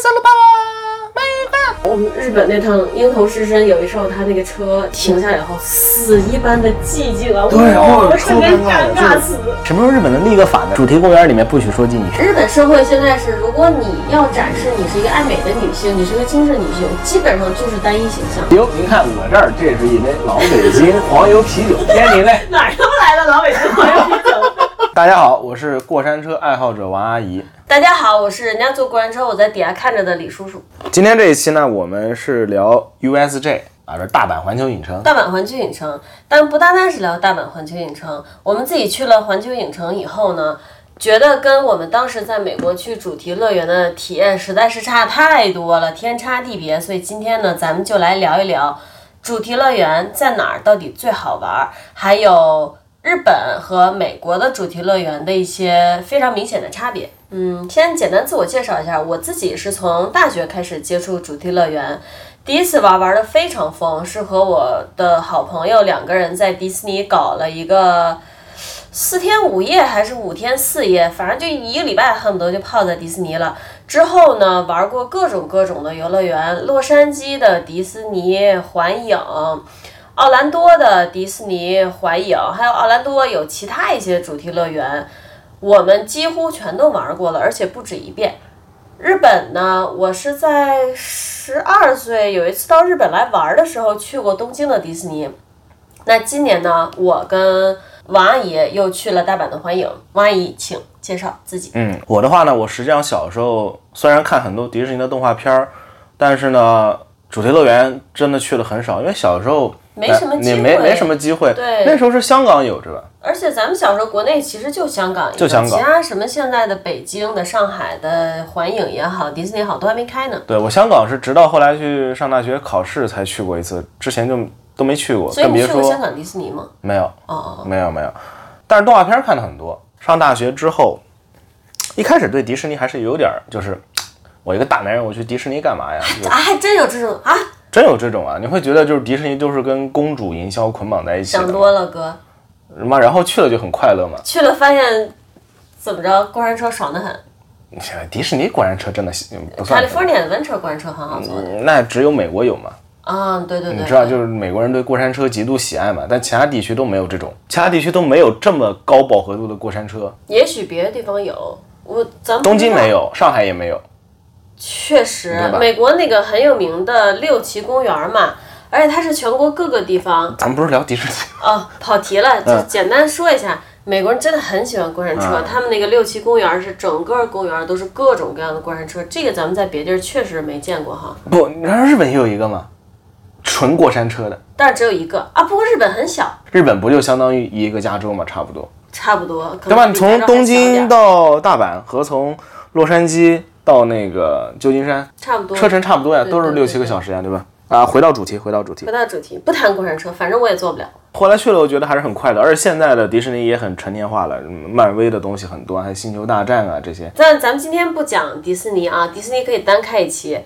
色了吧？美吧。我们日本那趟鹰头狮身，有一时候他那个车停下以后，死一般的寂静啊，对哇哦整个人超尴尬死。什么时候日本能立个法呢？主题公园里面不许说敬语。日本社会现在是，如果你要展示你是一个爱美的女性，你是个精致女性，基本上就是单一形象。哟，您看我这儿，这是一杯老北京黄油啤酒，天您嘞。哪儿他妈来的老北京黄油啤酒？大家好，我是过山车爱好者王阿姨。大家好，我是人家坐过山车，我在底下看着的李叔叔。今天这一期呢，我们是聊 USJ 啊，这是大阪环球影城。大阪环球影城，但不单单是聊大阪环球影城，我们自己去了环球影城以后呢，觉得跟我们当时在美国去主题乐园的体验实在是差太多了，天差地别。所以今天呢，咱们就来聊一聊主题乐园在哪儿到底最好玩，还有日本和美国的主题乐园的一些非常明显的差别。嗯，先简单自我介绍一下，我自己是从大学开始接触主题乐园。第一次玩玩的非常疯，是和我的好朋友两个人在迪士尼搞了一个四天五夜还是五天四夜，反正就一个礼拜，恨不得就泡在迪士尼了。之后呢，玩过各种各种的游乐园，洛杉矶的迪士尼环影，奥兰多的迪士尼环影，还有奥兰多有其他一些主题乐园，我们几乎全都玩过了，而且不止一遍。日本呢，我是在十二岁有一次到日本来玩的时候去过东京的迪士尼。那今年呢，我跟王阿姨又去了大阪的环影。王阿姨，请介绍自己。嗯，我的话呢，我实际上小时候虽然看很多迪士尼的动画片儿，但是呢，主题乐园真的去的很少，因为小时候没什么机会没没什么机会。对那时候是香港有着吧？而且咱们小时候国内其实就香港就香港其他什么现在的北京的、上海的环影也好，迪士尼也好，都还没开呢。对我香港是直到后来去上大学考试才去过一次，之前就都没去过，所以更别说你去过香港迪士尼吗？没有哦哦，没有没有。但是动画片看的很多。上大学之后，一开始对迪士尼还是有点儿，就是我一个大男人，我去迪士尼干嘛呀？啊，还真有这种啊，真有这种啊！你会觉得就是迪士尼就是跟公主营销捆绑在一起想，多了哥。妈，然后去了就很快乐嘛。去了发现怎么着，过山车爽得很。迪士尼过山车真的嗯不算，California Adventure 过山车很好坐。嗯那只有美国有嘛？啊，对对对，你知道，就是美国人对过山车极度喜爱嘛，但其他地区都没有这种，其他地区都没有这么高饱和度的过山车。也许别的地方有，我咱们东京没。有，上海也没有。确实，美国那个很有名的六旗公园嘛，而且它是全国各个地方。咱们不是聊迪士尼？哦，跑题了，就简单说一下。美国人真的很喜欢过山车，嗯他们那个六旗公园是整个公园都是各种各样的过山车，这个咱们在别地儿确实没见过哈，不，你知道日本也有一个吗？纯过山车的。但是只有一个啊。不过日本很小，日本不就相当于一个加州嘛，差不多，差不多，可对吧？你从东京到大阪和从洛杉矶到那个旧金山，差不多车程差不多呀，都是六七个小时呀，对吧？啊，回到主题，回到主题回。到主题，不谈过山车，反正我也坐不了。后来去了，我觉得还是很快的，而且现在的迪士尼也很成年化了，嗯漫威的东西很多，还有星球大战啊这些。但咱们今天不讲迪士尼啊，迪士尼可以单开一期，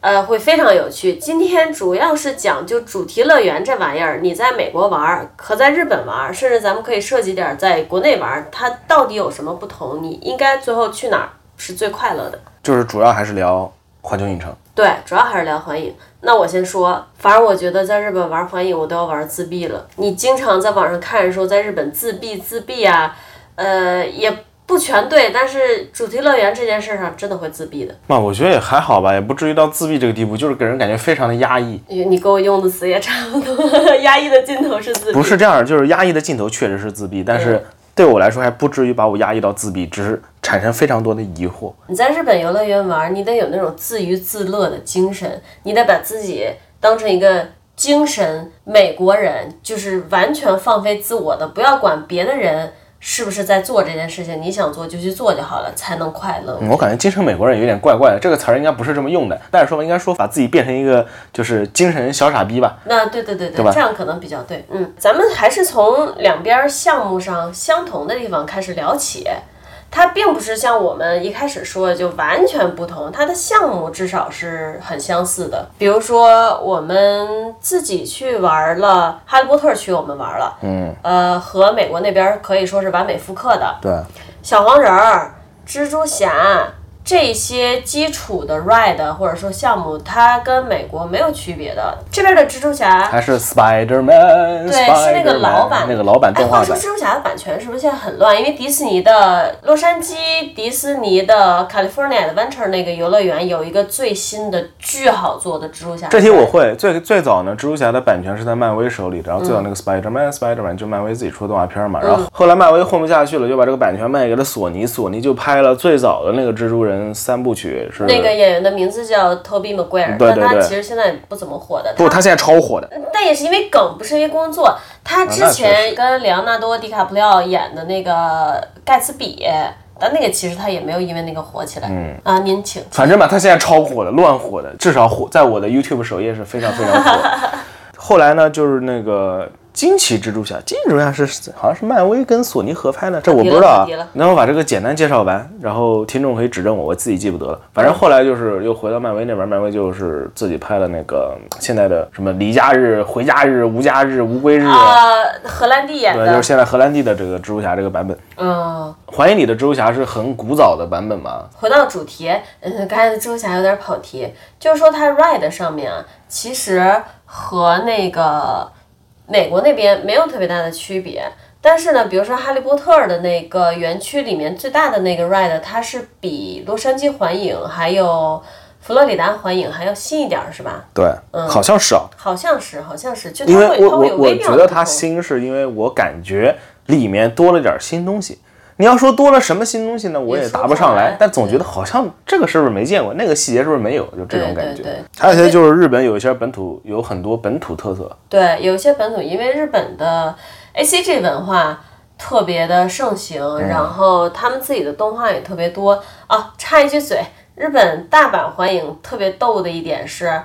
呃，会非常有趣。今天主要是讲就主题乐园这玩意儿，你在美国玩儿和在日本玩儿，甚至咱们可以涉及点儿在国内玩儿，它到底有什么不同？你应该最后去哪儿是最快乐的？就是主要还是聊环球影城。对，主要还是聊环影。那我先说，反正我觉得在日本玩环影，我都要玩自闭了。你经常在网上看人说在日本自闭自闭啊，呃，也不全对，但是主题乐园这件事上真的会自闭的。那我觉得也还好吧，也不至于到自闭这个地步，就是给人感觉非常的压抑。你你给我用的词也差不多，压抑的尽头是自闭。不是这样，就是压抑的尽头确实是自闭，但是对我来说还不至于把我压抑到自闭，只是产生非常多的疑惑。你在日本游乐园玩，你得有那种自娱自乐的精神，你得把自己当成一个精神美国人，就是完全放飞自我的，不要管别的人是不是在做这件事情，你想做就去做就好了，才能快乐。我感觉精神美国人有点怪怪的，这个词儿应该不是这么用的，但是说吧，应该说把自己变成一个就是精神小傻逼吧。那对对对对，吧这样可能比较对。嗯，咱们还是从两边项目上相同的地方开始聊起。它并不是像我们一开始说的就完全不同，它的项目至少是很相似的。比如说，我们自己去玩了《哈利波特》区，我们玩了，嗯，呃，和美国那边可以说是完美复刻的。对，小黄人儿、蜘蛛侠、这些基础的 ride 或者说项目，它跟美国没有区别的。这边的蜘蛛侠还是 Spider Man，对，是那个老版，那个老版动画版。话说蜘蛛侠的版权是不是现在很乱？因为迪士尼的洛杉矶、迪士尼的 California Adventure 那个游乐园有一个最新的巨好做的蜘蛛侠。这题我会。最最早呢，蜘蛛侠的版权是在漫威手里，然后最早那个 Spider Man，Spider Man 就漫威自己出的动画片嘛。然后后来漫威混不下去了，就把这个版权卖给了索尼，索尼就拍了最早的那个蜘蛛人三部曲。是那个演员的名字叫 Toby Maguire，但他其实现在不怎么火的。不，他现在超火的。但也是因为梗，不是因为工作。他之前跟里昂纳多·迪卡普里奥演的那个盖茨比，但那个其实他也没有因为那个火起来。嗯啊，您请。反正吧，他现在超火的，乱火的，至少火在我的 YouTube 首页是非常非常火。后来呢，就是那个。惊奇蜘蛛侠，惊奇蜘蛛侠是好像是漫威跟索尼合拍的，这我不知道啊。那我把这个简单介绍完，然后听众可以指正我，我自己记不得了。反正后来就是又回到漫威那边，漫威就是自己拍了那个现在的什么离家日、回家日、无家日、无归日啊，荷兰弟演的，对，就是现在荷兰弟的这个蜘蛛侠这个版本。嗯，怀疑你的蜘蛛侠是很古早的版本吗？回到主题，嗯，刚才的蜘蛛侠有点跑题，就是说它 ride 上面啊，其实和那个。美国那边没有特别大的区别，但是呢，比如说哈利波特的那个园区里面最大的那个 ride，它是比洛杉矶环影还有佛罗里达环影还要新一点，是吧？对，嗯，好像是啊，好像是，好像是，就因为我我我觉得它新，是因为我感觉里面多了点新东西。你要说多了什么新东西呢？我也答不上来，但总觉得好像这个是不是没见过，那个细节是不是没有，就这种感觉。还有一些就是日本有一些本土有很多本土特色。对，有一些本土，因为日本的 A C G 文化特别的盛行，然后他们自己的动画也特别多啊。插一句嘴，日本大阪欢迎特别逗的一点是。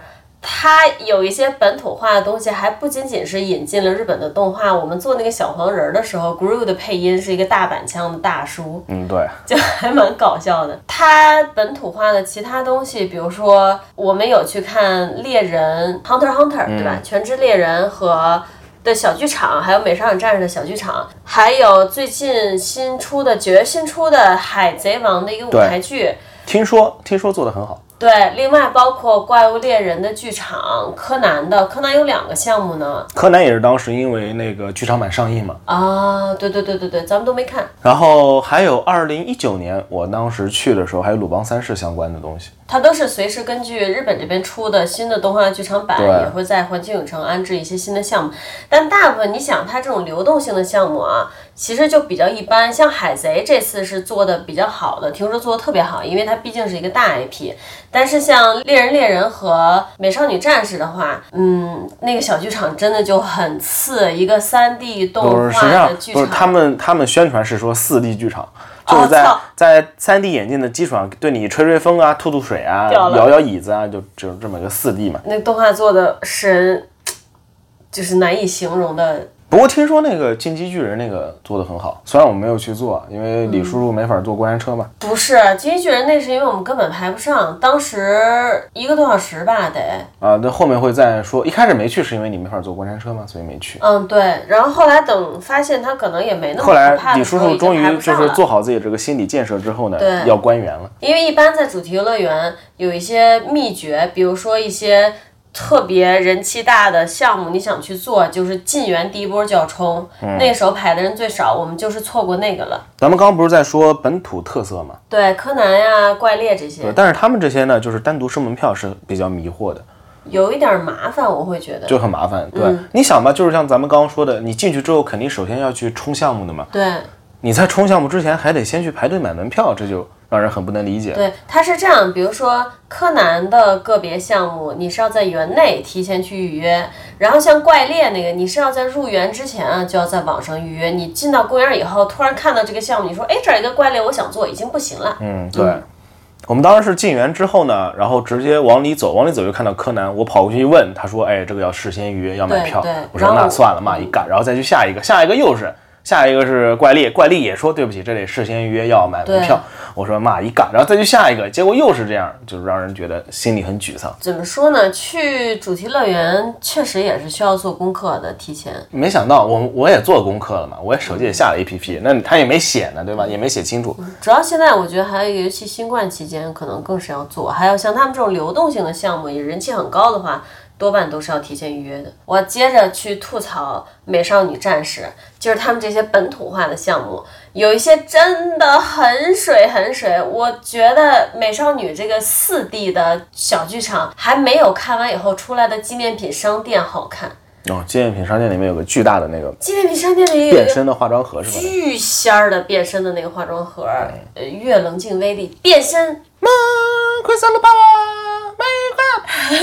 它有一些本土化的东西，还不仅仅是引进了日本的动画。我们做那个小黄人的时候，Gru 的配音是一个大板腔的大叔，嗯，对，就还蛮搞笑的。它本土化的其他东西，比如说我们有去看猎人 Hunter Hunter，对吧？全职猎人和的小剧场，还有美少女战士的小剧场，还有最近新出的九月新出的海贼王的一个舞台剧，听说听说做的很好。对，另外包括怪物猎人的剧场，柯南的柯南有两个项目呢。柯南也是当时因为那个剧场版上映嘛。啊，对对对对对，咱们都没看。然后还有二零一九年，我当时去的时候，还有鲁邦三世相关的东西。它都是随时根据日本这边出的新的动画剧场版，也会在环球影城安置一些新的项目。但大部分你想，它这种流动性的项目啊，其实就比较一般。像海贼这次是做的比较好的，听说做的特别好，因为它毕竟是一个大 IP。但是像猎人猎人和美少女战士的话，嗯，那个小剧场真的就很次，一个三 D 动画的剧场。不是他们他们宣传是说四 D 剧场。就是在在 3D 眼镜的基础上，对你吹吹风啊，吐吐水啊，摇摇椅子啊，就就这么个 4D 嘛。那动画做的神，就是难以形容的。不过听说那个进击巨人那个做的很好，虽然我没有去做，因为李叔叔没法坐过山车嘛。不是进击巨人，那是因为我们根本排不上，当时一个多小时吧得。啊，那后面会再说。一开始没去是因为你没法坐过山车嘛，所以没去。嗯，对。然后后来等发现他可能也没那么后来李叔叔终于就是做好自己这个心理建设之后呢，要关园了。因为一般在主题游乐园有一些秘诀，比如说一些。特别人气大的项目，你想去做，就是进园第一波就要冲，那时候排的人最少，我们就是错过那个了。咱们刚刚不是在说本土特色吗？对，柯南呀、怪猎这些。对，但是他们这些呢，就是单独收门票是比较迷惑的，有一点麻烦，我会觉得就很麻烦。对，你想吧，就是像咱们刚刚说的，你进去之后肯定首先要去冲项目的嘛。对，你在冲项目之前还得先去排队买门票，这就。让人很不能理解。对，它是这样，比如说柯南的个别项目，你是要在园内提前去预约；然后像怪猎那个，你是要在入园之前啊，就要在网上预约。你进到公园以后，突然看到这个项目，你说，哎，这儿一个怪猎，我想做，已经不行了。嗯，对。我们当时是进园之后呢，然后直接往里走，往里走就看到柯南，我跑过去一问，他说，哎，这个要事先预约，要买票。对。我说那算了嘛，一干，然后再去下一个，下一个又是。下一个是怪力，怪力也说对不起，这得事先预约，要买门票。我说妈一嘎，然后再去下一个，结果又是这样，就是让人觉得心里很沮丧。怎么说呢？去主题乐园确实也是需要做功课的，提前。没想到我我也做功课了嘛，我也手机也下了 APP，那他也没写呢，对吧？也没写清楚。主要现在我觉得还有一个，尤其新冠期间，可能更是要做。还有像他们这种流动性的项目，也人气很高的话，多半都是要提前预约的。我接着去吐槽《美少女战士》，就是他们这些本土化的项目，有一些真的很水很水。我觉得《美少女》这个四 D 的小剧场还没有看完以后出来的纪念品商店好看。哦，纪念品商店里面有个巨大的那个纪念品商店里变身的化妆盒，是吧？巨仙儿的变身的那个化妆盒，呃，越冷静威力变身。快散了吧，美快！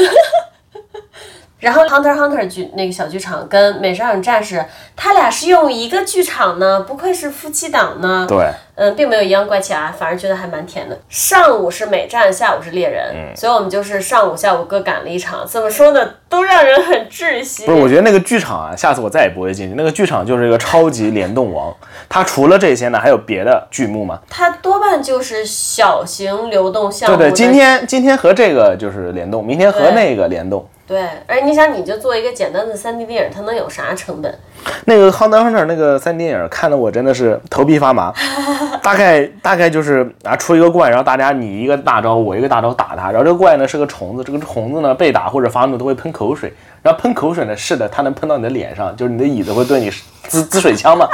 然后 Hunter Hunter 剧那个小剧场跟美少女战士，他俩是用一个剧场呢，不愧是夫妻档呢。对，嗯，并没有阴阳怪气啊，反而觉得还蛮甜的。上午是美战，下午是猎人，所以我们就是上午、下午各赶了一场。怎么说呢，都让人很窒息。不是，我觉得那个剧场啊，下次我再也不会进去。那个剧场就是一个超级联动王，它除了这些呢，还有别的剧目吗？它多半就是小型流动项目。对对，今天今天和这个就是联动，明天和那个联动。对，而你想，你就做一个简单的 3D 电影，它能有啥成本？那个《Hunter Hunter》那个三 D 电影看得我真的是头皮发麻。大概大概就是啊，出一个怪，然后大家你一个大招，我一个大招打他，然后这个怪呢是个虫子，这个虫子呢被打或者发怒都会喷口水，然后喷口水呢是的，它能喷到你的脸上，就是你的椅子会对你滋滋水枪嘛。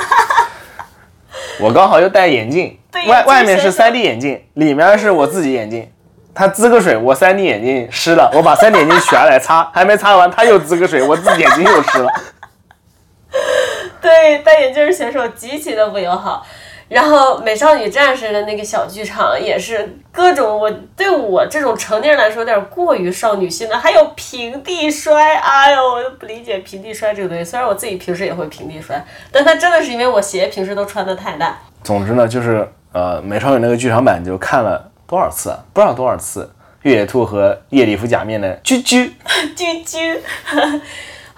我刚好又戴眼镜，外外面是 3D 眼镜，里面是我自己眼镜。他滋个水，我 3D 眼镜湿了，我把 3D 眼镜取下来擦，还没擦完，他又滋个水，我自己眼镜又湿了。对，戴眼镜选手极其的不友好。然后美少女战士的那个小剧场也是各种，我对我这种成年人来说有点过于少女心的，还有平地摔，哎呦，我都不理解平地摔这个东西。虽然我自己平时也会平地摔，但它真的是因为我鞋平时都穿的太大。总之呢，就是呃，美少女那个剧场版就看了多少次，不知道多少次。越野兔和夜里服假面的啾啾啾啾。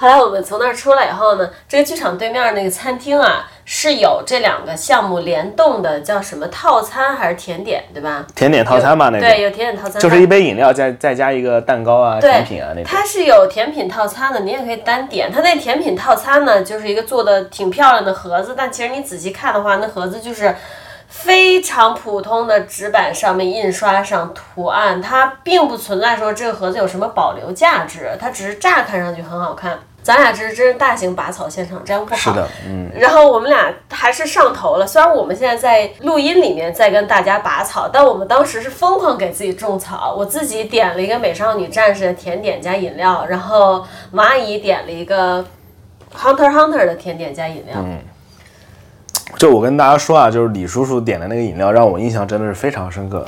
后来我们从那儿出来以后呢，这个剧场对面那个餐厅啊，是有这两个项目联动的，叫什么套餐还是甜点，对吧？甜点套餐吧，那个对，有甜点套餐，就是一杯饮料，再再加一个蛋糕啊、甜品啊那种。它是有甜品套餐的，你也可以单点。它那甜品套餐呢，就是一个做的挺漂亮的盒子，但其实你仔细看的话，那盒子就是非常普通的纸板上面印刷上图案，它并不存在说这个盒子有什么保留价值，它只是乍看上去很好看。咱俩这是真是大型拔草现场，这样不好。是的，嗯。然后我们俩还是上头了，虽然我们现在在录音里面在跟大家拔草，但我们当时是疯狂给自己种草。我自己点了一个美少女战士的甜点加饮料，然后王阿姨点了一个 Hunter Hunter 的甜点加饮料。嗯。就我跟大家说啊，就是李叔叔点的那个饮料让我印象真的是非常深刻，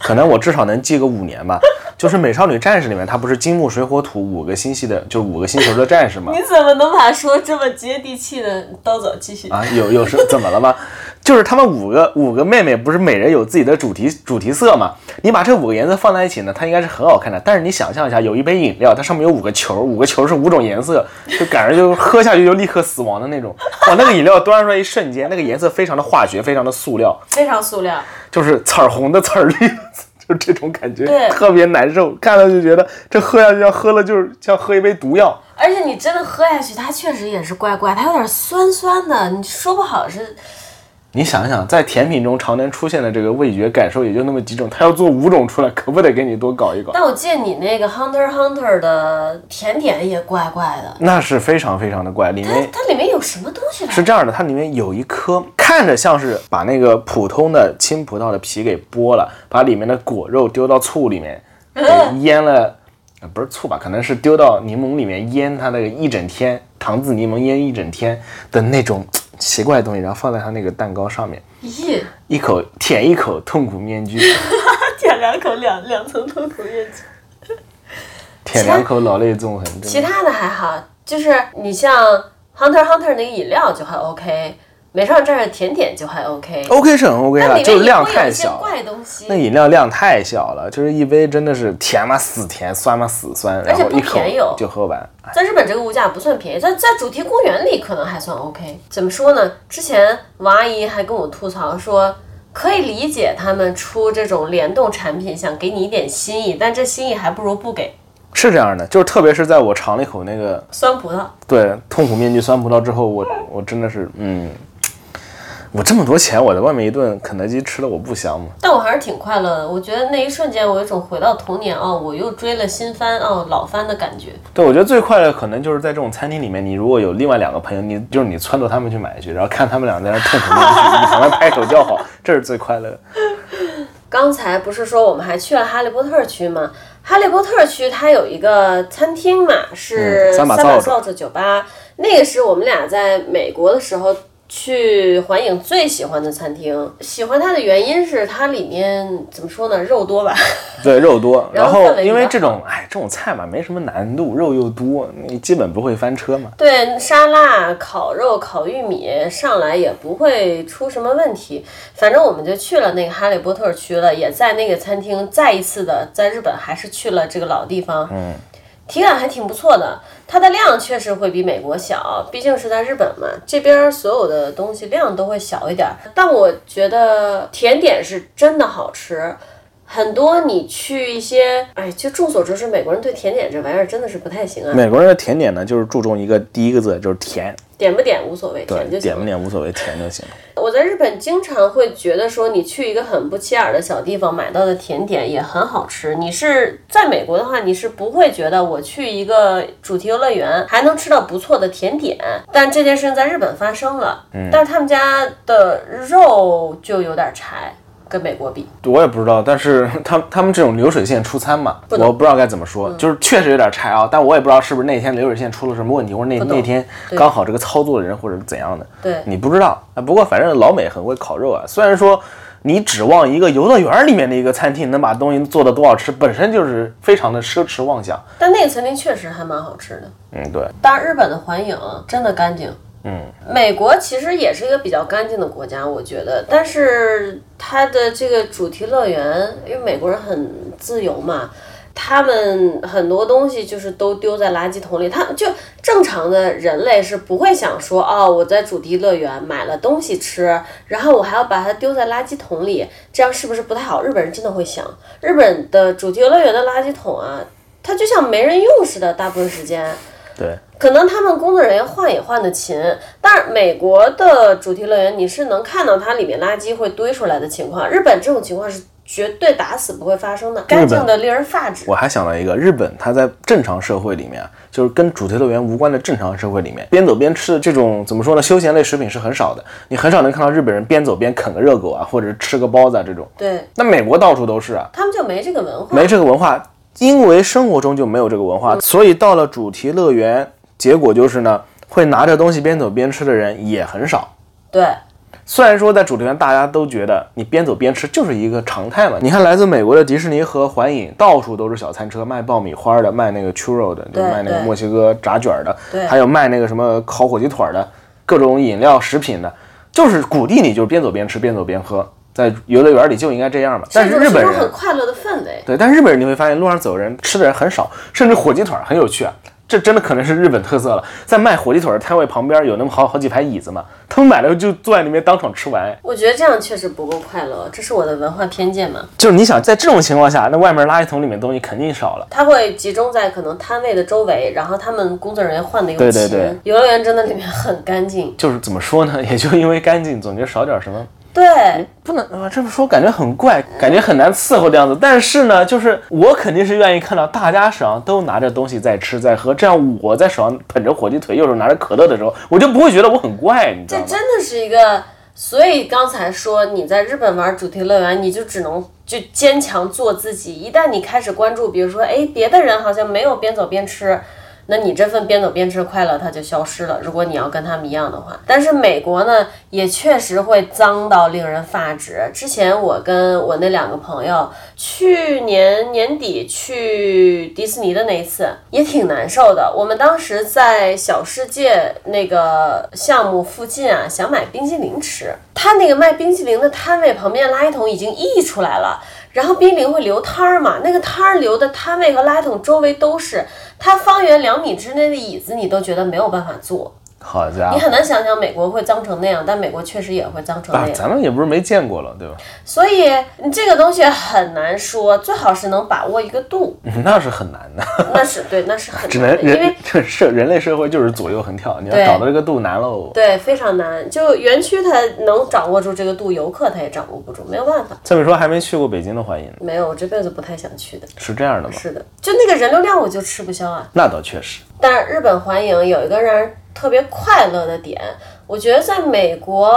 可能我至少能记个五年吧。就是美少女战士里面，它不是金木水火土五个星系的，就五个星球的战士吗？你怎么能把说这么接地气的都走继续啊？有有是怎么了吗？就是他们五个五个妹妹不是每人有自己的主题主题色吗？你把这五个颜色放在一起呢，它应该是很好看的。但是你想象一下，有一杯饮料，它上面有五个球，五个球是五种颜色，就感觉就喝下去就立刻死亡的那种。哇，那个饮料端出来一瞬间，那个颜色非常的化学，非常的塑料，非常塑料，就是刺儿红的刺儿绿。就这种感觉，对，特别难受，看了就觉得这喝下去要喝了就是像喝一杯毒药。而且你真的喝下去，它确实也是怪怪，它有点酸酸的，你说不好是。你想想，在甜品中常年出现的这个味觉感受也就那么几种，他要做五种出来，可不得给你多搞一搞？但我记得你那个 Hunter Hunter 的甜点也怪怪的，那是非常非常的怪，里面它里面有什么东西？是这样的，它里面有一颗看着像是把那个普通的青葡萄的皮给剥了，把里面的果肉丢到醋里面 给腌了，不是醋吧？可能是丢到柠檬里面腌它那个一整天，糖渍柠檬腌一整天的那种。奇怪的东西，然后放在他那个蛋糕上面，咦，一口舔一口痛苦面具，舔两口两两层痛苦面具，舔两口老泪纵横。其他的还好，就是你像 Hunter Hunter 那个饮料就还 OK。美少女战士甜点就还 OK，OK 是很 OK 了，就是量太小。怪东西。那饮料量太小了，就是一杯真的是甜嘛死甜，酸嘛死酸，然后一口就喝完。在日本这个物价不算便宜，在在主题公园里可能还算 OK。怎么说呢？之前王阿姨还跟我吐槽说，可以理解他们出这种联动产品，想给你一点心意，但这心意还不如不给。是这样的，就是特别是在我尝了一口那个酸葡萄，对痛苦面具酸葡萄之后，我我真的是嗯。我这么多钱，我在外面一顿肯德基吃的我不香吗？但我还是挺快乐的。我觉得那一瞬间，我有一种回到童年哦，我又追了新番哦，老番的感觉。对，我觉得最快乐可能就是在这种餐厅里面，你如果有另外两个朋友，你就是你撺掇他们去买去，然后看他们俩在那痛苦面具，你旁边拍手叫好，这是最快乐。刚才不是说我们还去了哈利波特区吗？哈利波特区它有一个餐厅嘛，是三把扫帚酒吧，那个是我们俩在美国的时候。去环影最喜欢的餐厅，喜欢它的原因是它里面怎么说呢，肉多吧？对，肉多。然后因为这种，哎，这种菜嘛，没什么难度，肉又多，你基本不会翻车嘛。对，沙拉、烤肉、烤玉米上来也不会出什么问题。反正我们就去了那个哈利波特区了，也在那个餐厅再一次的在日本还是去了这个老地方。嗯。体感还挺不错的，它的量确实会比美国小，毕竟是在日本嘛，这边所有的东西量都会小一点。但我觉得甜点是真的好吃，很多你去一些，哎，就众所周知，美国人对甜点这玩意儿真的是不太行啊。美国人的甜点呢，就是注重一个第一个字，就是甜。点不点无所谓，甜就行。点不点无所谓，甜就行。我在日本经常会觉得说，你去一个很不起眼的小地方买到的甜点也很好吃。你是在美国的话，你是不会觉得我去一个主题游乐园还能吃到不错的甜点。但这件事情在日本发生了，但是他们家的肉就有点柴。跟美国比，我也不知道，但是 他他们这种流水线出餐嘛，我不知道该怎么说，就是确实有点柴啊，但我也不知道是不是那天流水线出了什么问题，或者那那天刚好这个操作的人或者怎样的，对你不知道啊。不过反正老美很会烤肉啊，虽然说你指望一个游乐园里面的一个餐厅能把东西做的多好吃，本身就是非常的奢侈妄想。但那个餐厅确实还蛮好吃的，嗯，对。但日本的环影真的干净。嗯，美国其实也是一个比较干净的国家，我觉得。但是它的这个主题乐园，因为美国人很自由嘛，他们很多东西就是都丢在垃圾桶里。他就正常的人类是不会想说，哦，我在主题乐园买了东西吃，然后我还要把它丢在垃圾桶里，这样是不是不太好？日本人真的会想，日本的主题乐园的垃圾桶啊，它就像没人用似的，大部分时间。对。可能他们工作人员换也换的勤，但是美国的主题乐园你是能看到它里面垃圾会堆出来的情况。日本这种情况是绝对打死不会发生的，干净的令人发指。我还想到一个，日本它在正常社会里面，就是跟主题乐园无关的正常社会里面，边走边吃的这种怎么说呢？休闲类食品是很少的，你很少能看到日本人边走边啃个热狗啊，或者吃个包子啊这种。对，那美国到处都是啊，他们就没这个文化，没这个文化，因为生活中就没有这个文化，所以到了主题乐园。结果就是呢，会拿着东西边走边吃的人也很少。对，虽然说在主题园大家都觉得你边走边吃就是一个常态嘛。你看来自美国的迪士尼和环影，到处都是小餐车，卖爆米花的，卖那个 churro 的，就卖那个墨西哥炸卷的，还有卖那个什么烤火鸡腿的，各种饮料食品的，就是鼓励你就是边走边吃边走边喝，在游乐园里就应该这样嘛。但是日本人很快乐的氛围。对，但是日本人你会发现路上走人吃的人很少，甚至火鸡腿很有趣啊。这真的可能是日本特色了，在卖火鸡腿的摊位旁边有那么好好几排椅子嘛，他们买了就坐在里面当场吃完。我觉得这样确实不够快乐，这是我的文化偏见嘛。就是你想在这种情况下，那外面垃圾桶里面东西肯定少了。它会集中在可能摊位的周围，然后他们工作人员换的又勤。对对对，游乐园真的里面很干净。就是怎么说呢？也就因为干净，总觉得少点什么。对，不能啊，这么说感觉很怪，感觉很难伺候的样子。但是呢，就是我肯定是愿意看到大家手上都拿着东西在吃在喝，这样我在手上捧着火鸡腿，右手拿着可乐的时候，我就不会觉得我很怪，你知道吗？这真的是一个，所以刚才说你在日本玩主题乐园，你就只能就坚强做自己。一旦你开始关注，比如说，哎，别的人好像没有边走边吃。那你这份边走边吃的快乐它就消失了。如果你要跟他们一样的话，但是美国呢也确实会脏到令人发指。之前我跟我那两个朋友去年年底去迪士尼的那一次也挺难受的。我们当时在小世界那个项目附近啊，想买冰淇淋吃，他那个卖冰淇淋的摊位旁边垃圾桶已经溢出来了。然后冰凌会流摊儿嘛？那个摊儿流的摊位和垃圾桶周围都是，它方圆两米之内的椅子你都觉得没有办法坐。好家伙，你很难想象美国会脏成那样，但美国确实也会脏成那啊，样。咱们也不是没见过了，对吧？所以你这个东西很难说，最好是能把握一个度。那是很难的，那是对，那是很只难的，因为能人这社人类社会就是左右横跳，你要找到这个度难喽。对非常难。就园区它能掌握住这个度，游客他也掌握不住，没有办法。这么说还没去过北京的欢迎，没有，我这辈子不太想去的。是这样的吗？是的，就那个人流量我就吃不消啊。那倒确实，但日本环影有一个让人特别快乐的点，我觉得在美国，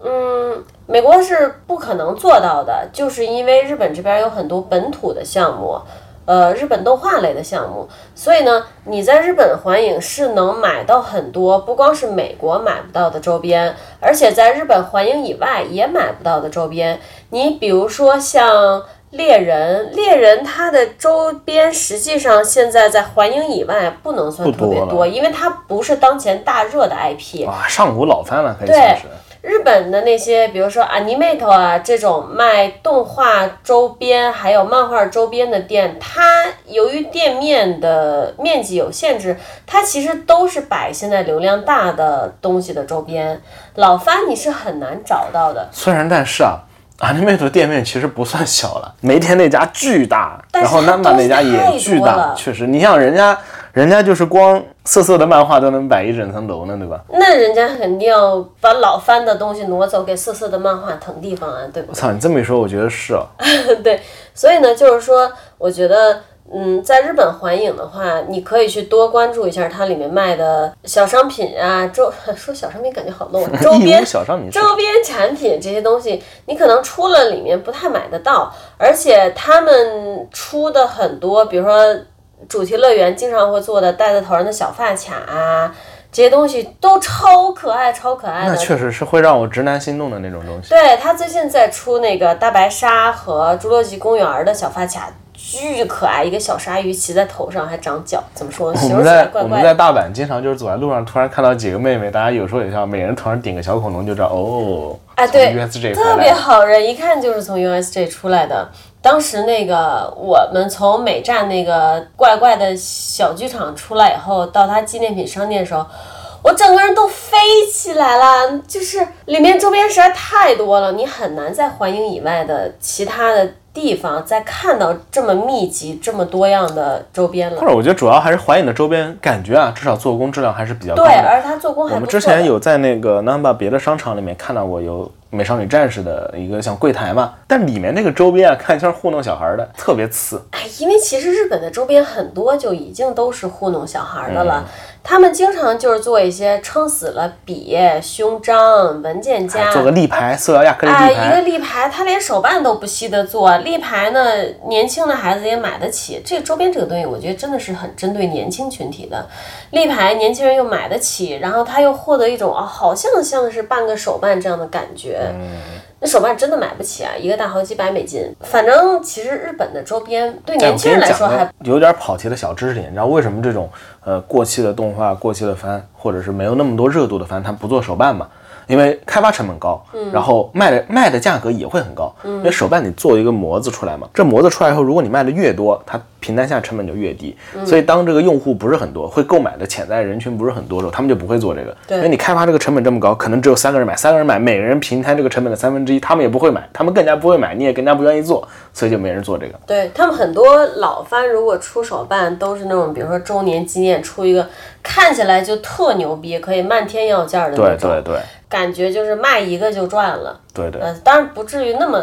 嗯，美国是不可能做到的，就是因为日本这边有很多本土的项目。呃，日本动画类的项目，所以呢，你在日本环影是能买到很多不光是美国买不到的周边，而且在日本环影以外也买不到的周边。你比如说像猎人，猎人它的周边实际上现在在环影以外不能算特别多，因为它不是当前大热的 IP。哇，上古老番了，可以对算是。日本的那些，比如说 Animate 啊这种卖动画周边还有漫画周边的店，它由于店面的面积有限制，它其实都是摆现在流量大的东西的周边。老番你是很难找到的。虽然但是啊。Animate 的店面其实不算小了，梅田那家巨大，然后但是它 Namba 那家也巨大，确实，你像人家，人家就是光色色的漫画都能摆一整层楼呢，对吧？那人家肯定要把老番的东西挪走，给色色的漫画腾地方啊，对不我操，你这么一说，我觉得是啊。对，所以呢，就是说，我觉得，嗯，在日本环影的话，你可以去多关注一下它里面卖的小商品啊，周 说小商品感觉好 low，啊 周边小商品周边产品这些东西，你可能出了里面不太买得到，而且他们出的很多，比如说主题乐园经常会做的戴在头上的小发卡啊，这些东西都超可爱，超可爱的。那确实是会让我直男心动的那种东西。对他最近在出那个大白鲨和侏罗纪公园的小发卡，巨可爱，一个小鲨鱼骑在头上还长角，怎么说？我们在我们。在大阪经常就是走在路上，突然看到几个妹妹，大家有时候也像，每人头上顶个小恐龙，就知道哦，哎，对 USJ 特别好人，一看就是从 USJ 出来的。当时那个我们从美站那个怪怪的小剧场出来以后，到他纪念品商店的时候，我整个人都飞起来了，就是里面周边实在太多了，你很难在环影以外的其他的地方再看到这么密集、这么多样的周边了或。者我觉得主要还是怀影的周边，感觉啊，至少做工质量还是比较高对，的。而它做工还我们之前有在那个 Namba 别的商场里面看到过有美少女战士的一个像柜台嘛，但里面那个周边啊，看像是糊弄小孩的，特别次。哎，因为其实日本的周边很多就已经都是糊弄小孩的嗯了，他们经常就是做一些撑死了笔、胸章、文件夹，哎做个立牌，塑料亚克力哎，一个，立牌，他连手办都不惜得做。立牌呢，年轻的孩子也买得起。这个周边这个东西，我觉得真的是很针对年轻群体的。立牌年轻人又买得起，然后他又获得一种啊，好像像是半个手办这样的感觉。那手办真的买不起啊，一个大好几百美金。反正其实日本的周边对哎，年轻人来说还有点跑题的小知识点，你知道为什么这种呃过气的动画、过气的番，或者是没有那么多热度的番，它不做手办嘛？因为开发成本高，然后卖的卖的价格也会很高。因为手办你做一个模子出来嘛，这模子出来以后，如果你卖的越多，它平单价成本就越低。所以当这个用户不是很多，会购买的潜在人群不是很多的时候，他们就不会做这个。因为你开发这个成本这么高，可能只有三个人买，三个人买，每个人平摊这个成本的三分之一，他们也不会买，他们更加不会买，你也更加不愿意做，所以就没人做这个。对他们很多老番，如果出手办都是那种，比如说周年纪念出一个看起来就特牛逼，可以漫天要价的那对种，对对感觉就是卖一个就赚了。对对。呃，当然不至于那么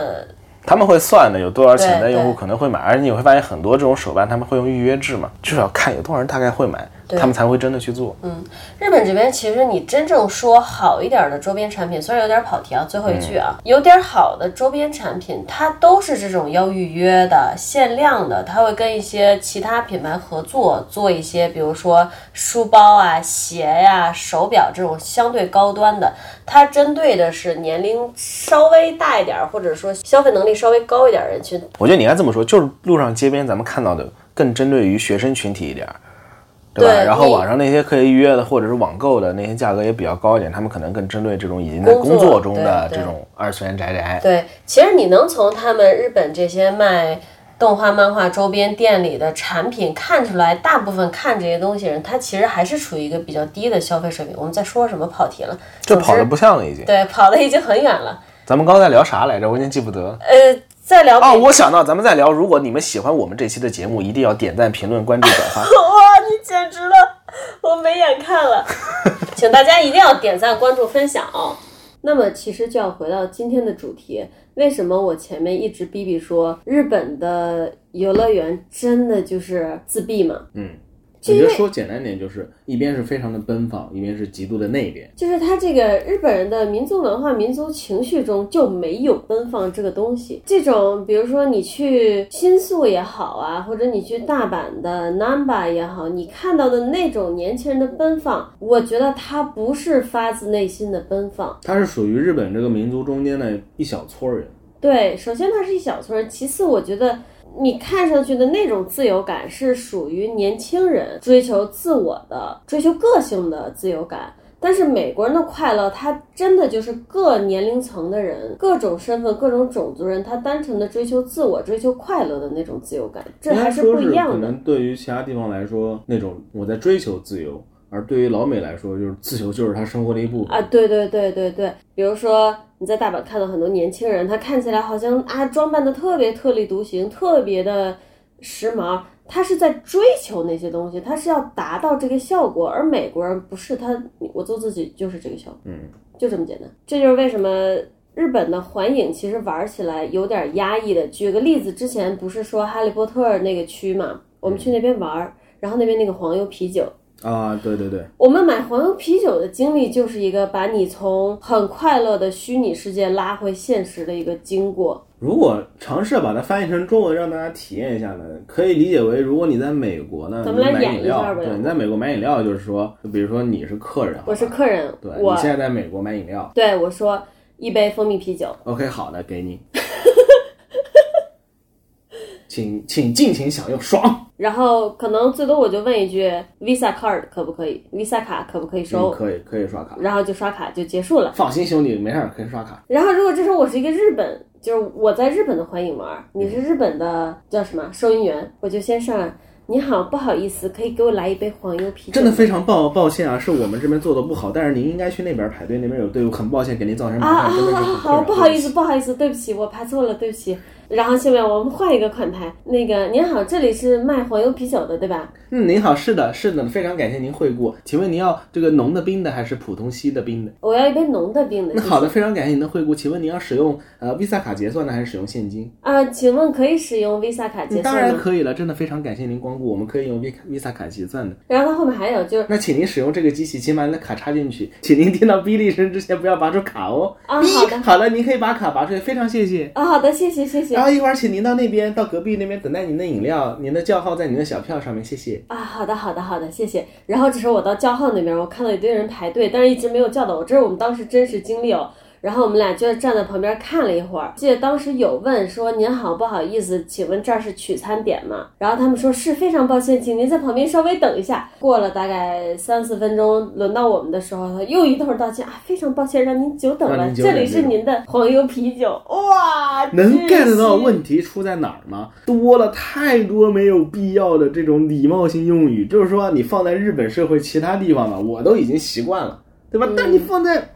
他们会算的，有多少潜在用户可能会买，而且你会发现很多这种手办他们会用预约制嘛，就是要看有多少人大概会买，他们才会真的去做。嗯日本这边其实你真正说好一点的周边产品，虽然有点跑题啊，最后一句啊，有点好的周边产品，它都是这种要预约的、限量的，它会跟一些其他品牌合作，做一些比如说书包啊、鞋呀、手表这种相对高端的，它针对的是年龄稍微大一点儿，或者说消费能力稍微高一点儿人群。我觉得你应该这么说，就是路上街边咱们看到的更针对于学生群体一点儿，对吧？对然后网上那些可以预约的或者是网购的那些价格也比较高一点，他们可能更针对这种已经在工作中的这种二次元宅宅。对，其实你能从他们日本这些卖动画、漫画周边店里的产品看出来，大部分看这些东西人，他其实还是处于一个比较低的消费水平。我们在说什么？跑题了，就跑的不像了已经。对，跑的已经很远了。咱们刚才聊啥来着？我已经记不得。呃，在聊哦，我想到咱们在聊，如果你们喜欢我们这期的节目，一定要点赞、评论、关注、转发。简直了，我没眼看了。请大家一定要点赞、关注、分享哦。那么，其实就要回到今天的主题，为什么我前面一直逼逼说日本的游乐园真的就是自闭嘛？嗯。我觉得说简单点，就是一边是非常的奔放，一边是极度的内敛。就是他这个日本人的民族文化、民族情绪中就没有奔放这个东西。这种，比如说你去新宿也好啊，或者你去大阪的 Namba 也好，你看到的那种年轻人的奔放，我觉得他不是发自内心的奔放，他是属于日本这个民族中间的一小撮人。对，首先他是一小撮人，其次我觉得。你看上去的那种自由感是属于年轻人追求自我的、追求个性的自由感，但是美国人的快乐，他真的就是各年龄层的人、各种身份、各种种族人，他单纯的追求自我、追求快乐的那种自由感，这还是不一样的。可能对于其他地方来说，那种我在追求自由。而对于老美来说，就是自由就是他生活的一部分啊！对对对对对，比如说你在大阪看到很多年轻人，他看起来好像啊装扮的特别特立独行，特别的时髦，他是在追求那些东西，他是要达到这个效果。而美国人不是他，我做自己就是这个效果，嗯，就这么简单。这就是为什么日本的环影其实玩起来有点压抑的。举个例子，之前不是说哈利波特那个区嘛，我们去那边玩，然后那边那个黄油啤酒。啊，对对对，我们买黄油啤酒的经历就是一个把你从很快乐的虚拟世界拉回现实的一个经过。如果尝试把它翻译成中文让大家体验一下呢，可以理解为，如果你在美国呢，咱们来演一下呗。对，你在美国买饮料，就是说，比如说你是客人，我是客人，对，你现在在美国买饮料，对我说一杯蜂蜜啤酒。OK，好的，给你。请请尽情享用，爽。然后可能最多我就问一句，Visa card 可不可以？Visa 卡可不可以收？可以，可以刷卡。然后就刷卡就结束了。放心，兄弟，没事儿，可以刷卡。然后如果这时候我是一个日本，就是我在日本的环影玩，你是日本的叫什么收银员，我就先上来。你好，不好意思，可以给我来一杯黄油啤酒。真的非常抱抱歉啊，是我们这边做的不好，但是您应该去那边排队，那边有队伍，很抱歉给您造成麻烦。啊好好好，不好意思，不好意思，对不起，我排错了，对不起。然后下面我们换一个款台，那个您好，这里是卖黄油啤酒的，对吧？嗯，您好，是的，是的，非常感谢您惠顾。请问您要这个浓的冰的还是普通稀的冰的？我要一杯浓的冰的。那好的，非常感谢您的惠顾。请问您要使用呃 Visa 卡结算呢，还是使用现金？啊，请问可以使用 Visa 卡结算吗？当然可以了，真的非常感谢您光顾，我们可以用 Visa 卡结算的。然后它后面还有就是，那请您使用这个机器，请把您的卡插进去，请您听到哔哩声之前不要拔出卡哦。啊，好的，好的，您可以把卡拔出来，非常谢谢。啊，好的，谢谢谢谢。然后一会儿请您到。那边到隔壁那边等待您的饮料，您的叫号在您的小票上面，谢谢。啊，好的，好的，好的，谢谢。然后这时候我到叫号那边，我看到一堆人排队，但是一直没有叫到我，这是我们当时真实经历哦。然后我们俩就站在旁边看了一会儿，记得当时有问说：“您好，不好意思，请问这儿是取餐点吗？”然后他们说是非常抱歉，请您在旁边稍微等一下。过了大概三四分钟，轮到我们的时候，他又一通道歉啊，非常抱歉让您久等了，这里是您的黄油啤酒。哇，能 get 到问题出在哪儿吗？多了太多没有必要的这种礼貌性用语，就是说你放在日本社会其他地方呢，我都已经习惯了，对吧？但你放在。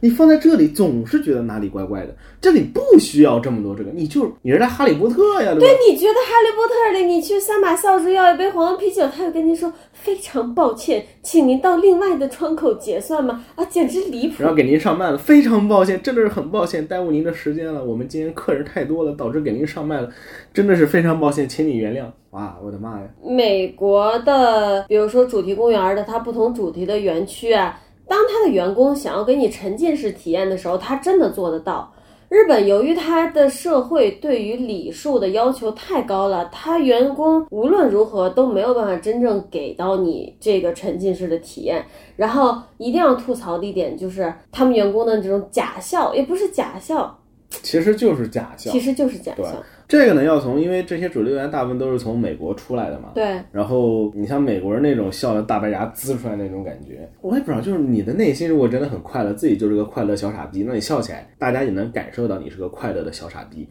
你放在这里总是觉得哪里怪怪的，这里不需要这么多这个，你就你是在哈利波特呀，对你觉得哈利波特里你去三把扫帚要一杯黄油啤酒，他就跟您说非常抱歉，请您到另外的窗口结算吗？啊，简直离谱！然后给您上麦了，非常抱歉，真的是很抱歉，耽误您的时间了。我们今天客人太多了，导致给您上麦了，真的是非常抱歉，请你原谅。哇，我的妈呀！美国的，比如说主题公园的，它不同主题的园区啊。当他的员工想要给你沉浸式体验的时候，他真的做得到。日本由于他的社会对于礼数的要求太高了，他员工无论如何都没有办法真正给到你这个沉浸式的体验。然后一定要吐槽的一点就是他们员工的这种假笑，也不是假笑，其实就是假笑，其实就是假笑。这个呢，要从因为这些主流员大部分都是从美国出来的嘛，对。然后你像美国人那种笑的大白牙呲出来那种感觉，我也不知道，就是你的内心如果真的很快乐，自己就是个快乐小傻逼，那你笑起来，大家也能感受到你是个快乐的小傻逼。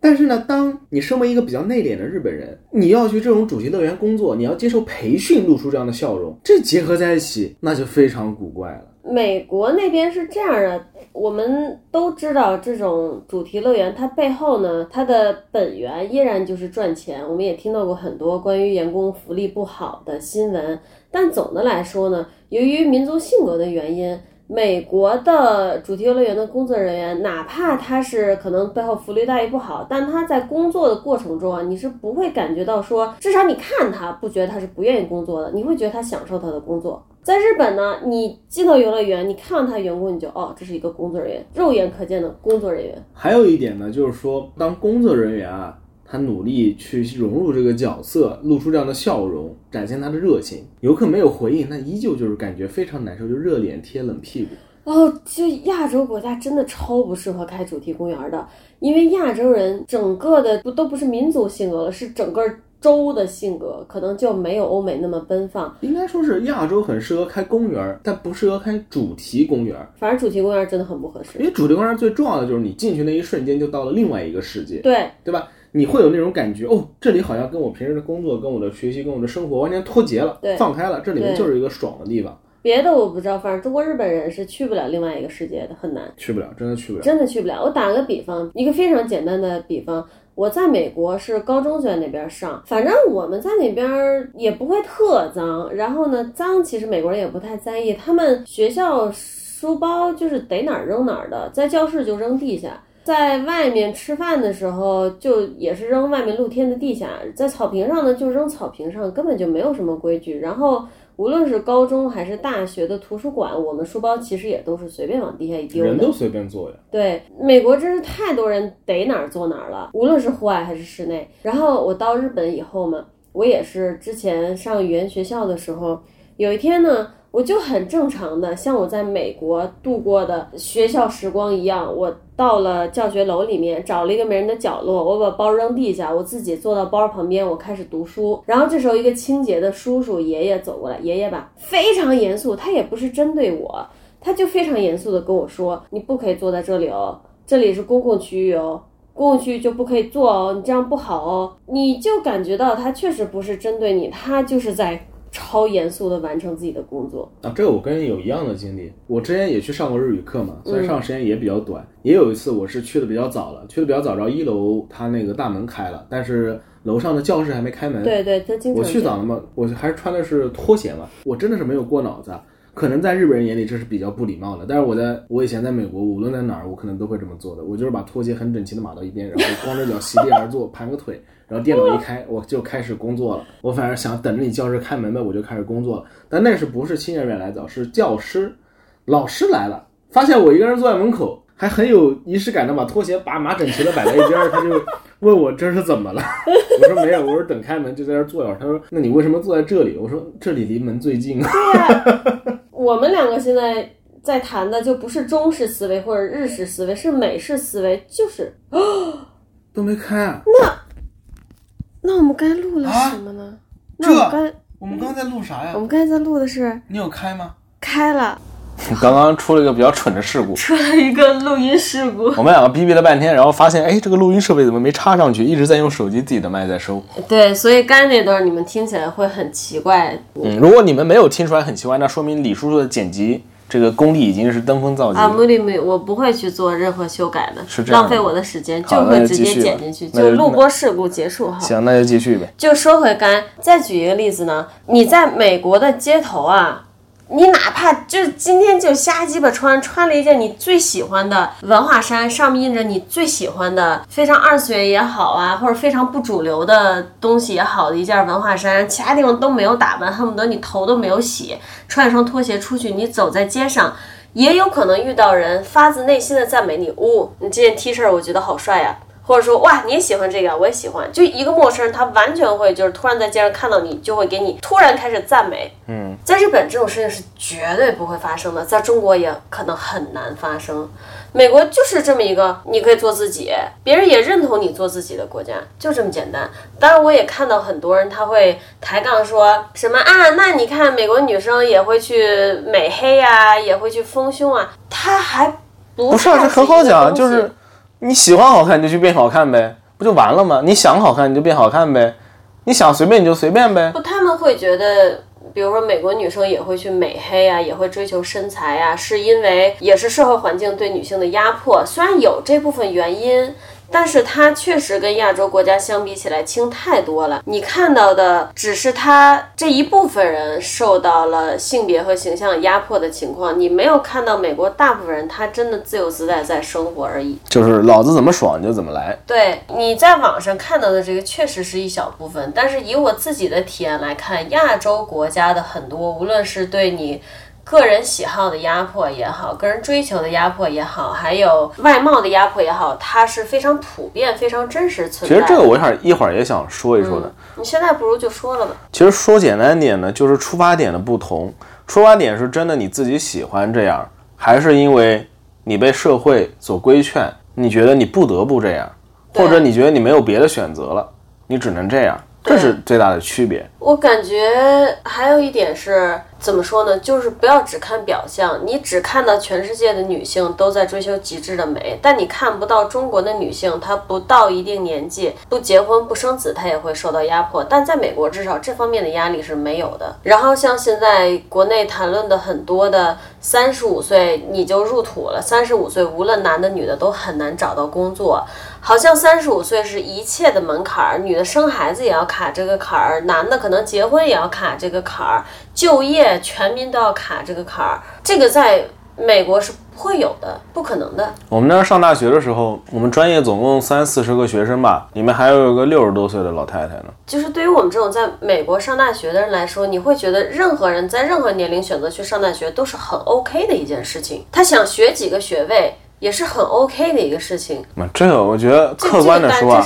但是呢，当你身为一个比较内敛的日本人，你要去这种主题乐园工作，你要接受培训，露出这样的笑容，这结合在一起，那就非常古怪了。美国那边是这样的，我们都知道这种主题乐园，它背后呢，它的本源依然就是赚钱。我们也听到过很多关于员工福利不好的新闻，但总的来说呢，由于民族性格的原因。美国的主题游乐园的工作人员，哪怕他是可能背后福利待遇不好，但他在工作的过程中啊，你是不会感觉到说，至少你看他不觉得他是不愿意工作的，你会觉得他享受他的工作。在日本呢，你进到游乐园，你看到他的员工，你就哦，这是一个工作人员，肉眼可见的工作人员。还有一点呢，就是说，当工作人员啊。他努力去融入这个角色，露出这样的笑容，展现他的热情。游客没有回应，那依旧就是感觉非常难受，就热脸贴冷屁股。哦，就亚洲国家真的超不适合开主题公园的，因为亚洲人整个的不都不是民族性格了，是整个州的性格，可能就没有欧美那么奔放。应该说是亚洲很适合开公园，但不适合开主题公园。反正主题公园真的很不合适，因为主题公园最重要的就是你进去那一瞬间就到了另外一个世界，对对吧？你会有那种感觉哦，这里好像跟我平时的工作、跟我的学习、跟我的生活完全脱节了，放开了，这里面就是一个爽的地方。别的我不知道，反正中国日本人是去不了另外一个世界的，很难，去不了，真的去不了，真的去不了。我打个比方，一个非常简单的比方，我在美国是高中就在那边上，反正我们在那边也不会特脏，然后呢，脏其实美国人也不太在意，他们学校书包就是逮哪儿扔哪儿的，在教室就扔地下。在外面吃饭的时候，就也是扔外面露天的地下，在草坪上呢，就扔草坪上，根本就没有什么规矩。然后，无论是高中还是大学的图书馆，我们书包其实也都是随便往地下一丢人都随便坐呀。对，美国真是太多人逮哪儿坐哪儿了，无论是户外还是室内。然后我到日本以后嘛，我也是之前上语言学校的时候，有一天呢。我就很正常的，像我在美国度过的学校时光一样，我到了教学楼里面，找了一个没人的角落，我把包扔地下，我自己坐到包旁边，我开始读书。然后这时候一个清洁的叔叔爷爷走过来，爷爷吧，非常严肃，他也不是针对我，他就非常严肃的跟我说：“你不可以坐在这里哦，这里是公共区域哦，公共区域就不可以坐哦，你这样不好哦。”你就感觉到他确实不是针对你，他就是在。超严肃的完成自己的工作啊！这个我跟你有一样的经历，我之前也去上过日语课嘛，虽然上的时间也比较短。也有一次我是去的比较早了，去的比较早，然后一楼他那个大门开了，但是楼上的教室还没开门。对对，他经常。我去早了嘛，我还是穿的是拖鞋嘛，我真的是没有过脑子。可能在日本人眼里这是比较不礼貌的，但是我在我以前在美国，无论在哪儿，我可能都会这么做的。我就是把拖鞋很整齐的码到一边，然后光着脚席地而坐，盘个腿，然后电脑一开，我就开始工作了。我反正想等着你教室开门呗，我就开始工作了。但那时不是青年人来早，是教师、老师来了，发现我一个人坐在门口，还很有仪式感的把拖鞋把码整齐的摆在一边，他就问我这是怎么了？我说没有，我说等开门就在这坐一会儿。他说那你为什么坐在这里？我说这里离门最近 啊。我们两个现在在谈的就不是中式思维或者日式思维，是美式思维，就是 都没开。啊那那我们该录了什么呢？那我们刚我们刚才在录啥呀？我们刚才在录的是你有开吗？开了。刚刚出了一个比较蠢的事故，出了一个录音事故。我们两个逼逼了半天，然后发现，哎，这个录音设备怎么没插上去？一直在用手机自己的麦在收。对，所以刚才那段你们听起来会很奇怪。嗯，如果你们没有听出来很奇怪，那说明李叔叔的剪辑这个功力已经是登峰造极。啊，没没，我不会去做任何修改的，是这样，浪费我的时间，就会直接剪进去，就录播事故结束哈。行，那就继续呗。就说回干，再举一个例子呢，你在美国的街头啊。你哪怕就今天就瞎鸡巴穿，穿了一件你最喜欢的文化衫，上面印着你最喜欢的非常二次元也好啊，或者非常不主流的东西也好的一件文化衫，其他地方都没有打扮，恨不得你头都没有洗，穿一双拖鞋出去，你走在街上，也有可能遇到人发自内心的赞美你，呜，你这件 T 恤我觉得好帅呀。或者说哇，你也喜欢这个，我也喜欢。就一个陌生人，他完全会就是突然在街上看到你，就会给你突然开始赞美。嗯，在日本这种事情是绝对不会发生的，在中国也可能很难发生。美国就是这么一个你可以做自己，别人也认同你做自己的国家，就这么简单。当然，我也看到很多人他会抬杠说什么啊，那你看美国女生也会去美黑呀，也会去丰胸啊，他还不不是，这很好讲，就是。你喜欢好看你就去变好看呗，不就完了吗？你想好看你就变好看呗，你想随便你就随便呗。不，他们会觉得，比如说美国女生也会去美黑啊，也会追求身材啊，是因为也是社会环境对女性的压迫。虽然有这部分原因。但是它确实跟亚洲国家相比起来轻太多了。你看到的只是他这一部分人受到了性别和形象压迫的情况，你没有看到美国大部分人他真的自由自在在生活而已。就是老子怎么爽你就怎么来。对，你在网上看到的这个确实是一小部分，但是以我自己的体验来看，亚洲国家的很多，无论是对你。个人喜好的压迫也好，个人追求的压迫也好，还有外貌的压迫也好，它是非常普遍、非常真实存在。其实这个我一会儿一会儿也想说一说的。你现在不如就说了吧。其实说简单点呢，就是出发点的不同。出发点是真的你自己喜欢这样，还是因为你被社会所规劝，你觉得你不得不这样，或者你觉得你没有别的选择了，你只能这样，这是最大的区别。我感觉还有一点是。怎么说呢？就是不要只看表象，你只看到全世界的女性都在追求极致的美，但你看不到中国的女性，她不到一定年纪不结婚不生子，她也会受到压迫。但在美国，至少这方面的压力是没有的。然后像现在国内谈论的很多的三十五岁你就入土了，三十五岁无论男的女的都很难找到工作，好像三十五岁是一切的门槛儿，女的生孩子也要卡这个坎儿，男的可能结婚也要卡这个坎儿，就业。全民都要卡这个坎儿，这个在美国是不会有的，不可能的。我们那儿上大学的时候，我们专业总共三四十个学生吧，里面还有一个六十多岁的老太太呢。就是对于我们这种在美国上大学的人来说，你会觉得任何人在任何年龄选择去上大学都是很 OK 的一件事情。他想学几个学位。也是很 OK 的一个事情。那这个我觉得客观的说啊，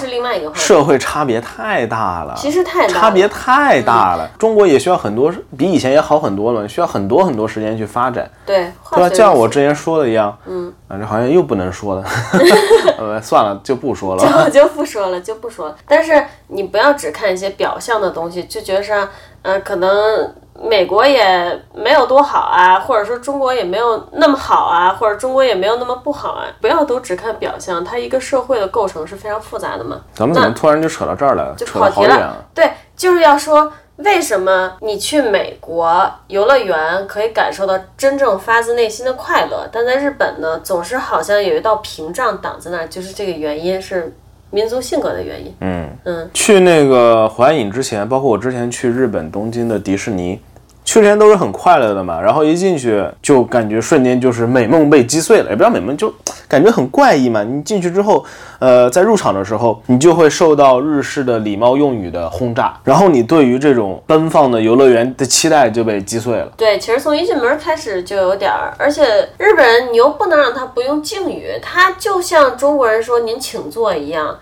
社会差别太大了，其实太差别太大了。中国也需要很多，比以前也好很多了，需要很多很多时间去发展。对，对吧？就像我之前说的一样，嗯，反正好像又不能说了，呃，算了，就不说了，就就不说了，就不说了。但是你不要只看一些表象的东西，就觉得说，呃，可能。美国也没有多好啊，或者说中国也没有那么好啊，或者中国也没有那么不好啊。不要都只看表象，它一个社会的构成是非常复杂的嘛。咱们怎么突然就扯到这儿来了？就跑题了。对，就是要说为什么你去美国游乐园可以感受到真正发自内心的快乐，但在日本呢，总是好像有一道屏障挡在那儿，就是这个原因是。民族性格的原因。嗯嗯，去那个环影之前，包括我之前去日本东京的迪士尼。去之前都是很快乐的嘛，然后一进去就感觉瞬间就是美梦被击碎了，也不知道美梦就感觉很怪异嘛。你进去之后，呃，在入场的时候，你就会受到日式的礼貌用语的轰炸，然后你对于这种奔放的游乐园的期待就被击碎了。对，其实从一进门开始就有点儿，而且日本人你又不能让他不用敬语，他就像中国人说您请坐一样。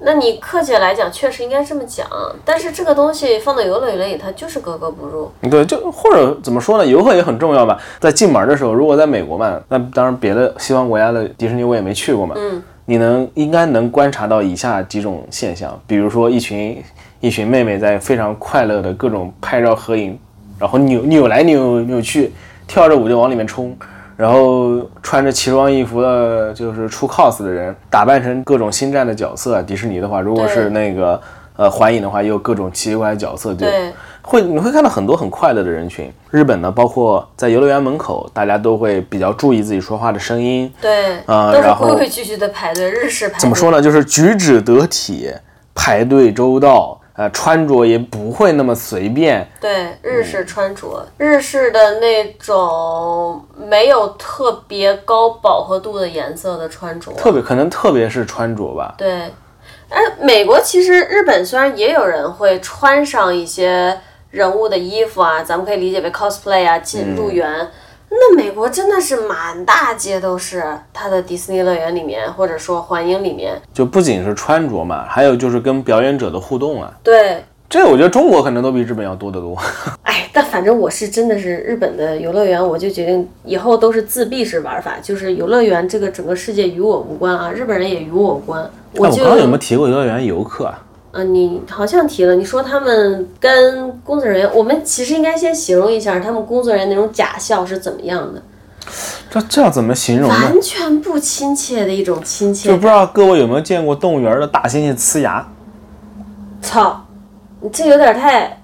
那你客气来讲，确实应该这么讲，但是这个东西放到游乐园里，它就是格格不入。对，就或者怎么说呢？游客也很重要吧。在进门的时候，如果在美国嘛，那当然别的西方国家的迪士尼我也没去过嘛。嗯。你能应该能观察到以下几种现象，比如说一群一群妹妹在非常快乐的各种拍照合影，然后扭扭来扭扭去，跳着舞就往里面冲。然后穿着奇装异服的，就是出 cos 的人，打扮成各种星战的角色。迪士尼的话，如果是那个呃环影的话，也有各种奇奇怪怪角色，对会你会看到很多很快乐的人群。日本呢，包括在游乐园门口，大家都会比较注意自己说话的声音。对，啊，然后规规矩矩的排队，日式排。怎么说呢？就是举止得体，排队周到。呃，穿着也不会那么随便。对，日式穿着，日式的那种没有特别高饱和度的颜色的穿着，特别可能特别是穿着吧。对，哎，美国其实日本虽然也有人会穿上一些人物的衣服啊，咱们可以理解为 cosplay 啊，进入园。那美国真的是满大街都是它的迪士尼乐园里面，或者说环影里面，就不仅是穿着嘛，还有就是跟表演者的互动啊。对，这个我觉得中国可能都比日本要多得多。哎，但反正我是真的是日本的游乐园，我就决定以后都是自闭式玩法，就是游乐园这个整个世界与我无关啊，日本人也与我无关。我刚刚有没有提过游乐园游客啊？嗯，你好像提了，你说他们跟工作人员，我们其实应该先形容一下他们工作人员那种假笑是怎么样的。这这要怎么形容呢？完全不亲切的一种亲切。就不知道各位有没有见过动物园的大猩猩呲牙？操，你这有点太……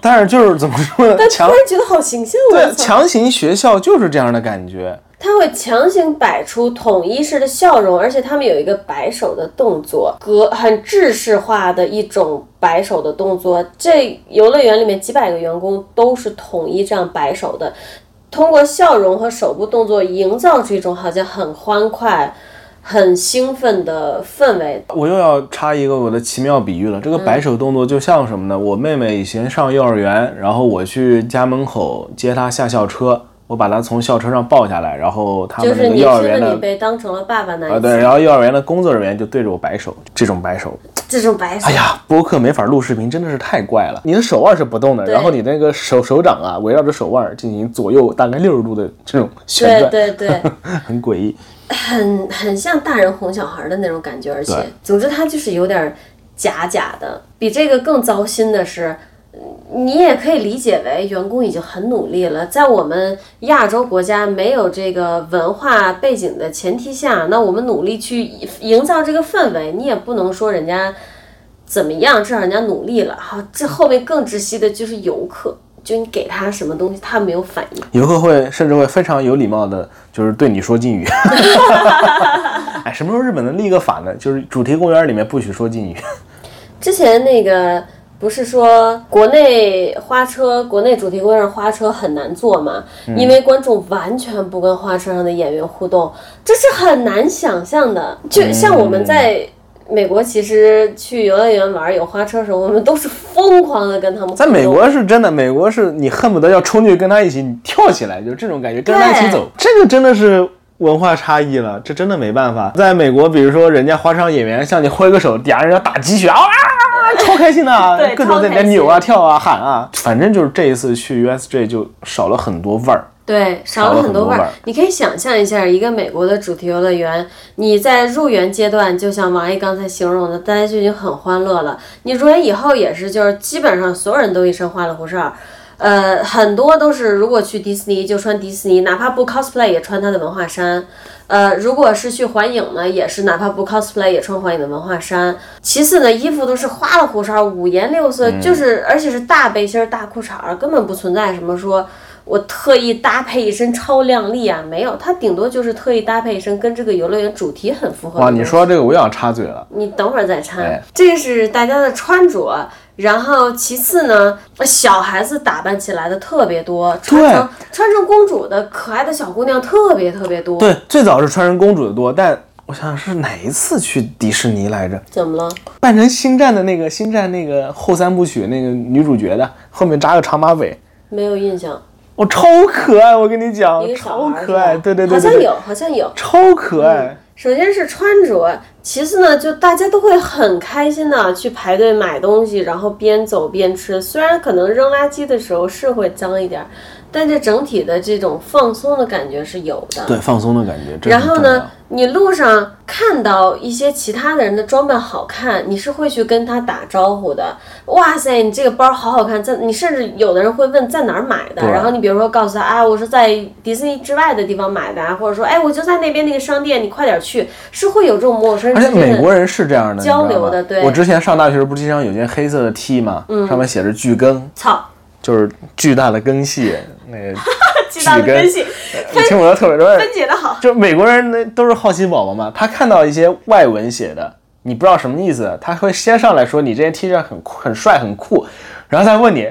但是就是怎么说呢？但突强然觉得好形象对强行学校就是这样的感觉。他会强行摆出统一式的笑容，而且他们有一个摆手的动作，格很制式化的一种摆手的动作。这游乐园里面几百个员工都是统一这样摆手的，通过笑容和手部动作营造出一种好像很欢快、很兴奋的氛围。我又要插一个我的奇妙比喻了。这个摆手动作就像什么呢？我妹妹以前上幼儿园，然后我去家门口接她下校车，我把他从校车上抱下来，然后他们幼儿园的被当成了爸爸那啊对，然后幼儿园的工作人员就对着我摆手，这种摆手，这种摆手哎，呀，播客没法录视频，真的是太怪了。你的手腕是不动的，然后你那个手手掌啊，围绕着手腕进行左右大概六十度的这种旋对转，对对。很诡异。很很像大人哄小孩的那种感觉，而且总之他就是有点假假的。比这个更糟心的是，嗯你也可以理解为员工已经很努力了，在我们亚洲国家没有这个文化背景的前提下，那我们努力去营造这个氛围，你也不能说人家怎么样，至少人家努力了。好，这后面更窒息的就是游客。就你给他什么东西，他没有反应。游客会甚至会非常有礼貌的，就是对你说敬语。哎，什么时候日本能立个法呢？就是主题公园里面不许说敬语。之前那个不是说国内花车、国内主题公园花车很难做吗？因为观众完全不跟花车上的演员互动，这是很难想象的。就像我们在美国，其实去游乐园玩有花车的时候，我们都是疯狂的跟他们。在美国是真的，美国是你恨不得要冲去跟他一起，你跳起来，就是这种感觉，跟他一起走，这个真的是。文化差异了，这真的没办法。在美国，比如说人家花车上演员向你挥个手，底下人要打鸡血啊，超开心的啊对，各种在里超开心面扭啊、跳啊、喊啊。反正就是这一次去 USJ 就少了很多味儿。对，少少了了很多味儿。你可以想象一下，一个美国的主题游乐园，你在入园阶段，就像王毅刚才形容的，大家就已经很欢乐了。你入园以后也是，就是基本上所有人都一身花里胡哨。呃，很多都是如果去迪士尼就穿迪士尼，哪怕不 cosplay 也穿他的文化衫。呃，如果是去环影呢，也是哪怕不 cosplay 也穿环影的文化衫。其次呢，衣服都是花里胡哨、五颜六色，就是而且是大背心儿、大裤衩儿，根本不存在什么说我特意搭配一身超靓丽啊，没有，它顶多就是特意搭配一身跟这个游乐园主题很符合的哇，你说这个我又想插嘴了。你等会儿再插，哎这是大家的穿着。然后其次呢，小孩子打扮起来的特别多，穿成穿成公主的可爱的小姑娘特别特别多。对，最早是穿成公主的多，但我想想是哪一次去迪士尼来着？怎么了？扮成星战的那个星战那个后三部曲那个女主角的，后面扎个长马尾，没有印象。我、超可爱，我跟你讲超可爱，对对对对对，好像有，好像有。超可爱。首先是穿着，其次呢，就大家都会很开心的去排队买东西，然后边走边吃。虽然可能扔垃圾的时候是会脏一点儿，但这整体的这种放松的感觉是有的。对，放松的感觉。然后呢，，你路上看到一些其他的人的装扮好看，你是会去跟他打招呼的。哇塞，你这个包好好看，在你甚至有的人会问在哪儿买的。然后你比如说告诉他啊，我是在迪士尼之外的地方买的啊，或者说哎，我就在那边那个商店，你快点去，是会有这种陌生人而且美国人是这样的，交流的对我之前上大学时不是经常有件黑色的 T 嘛，上面写着巨根，操，就是巨大的根系，那个巨大的根根系你听我说特别多。分解的好。就美国人那都是好奇宝宝嘛，他看到一些外文写的，你不知道什么意思，他会先上来说你这件 T 恤很酷、很帅、很酷，然后再问你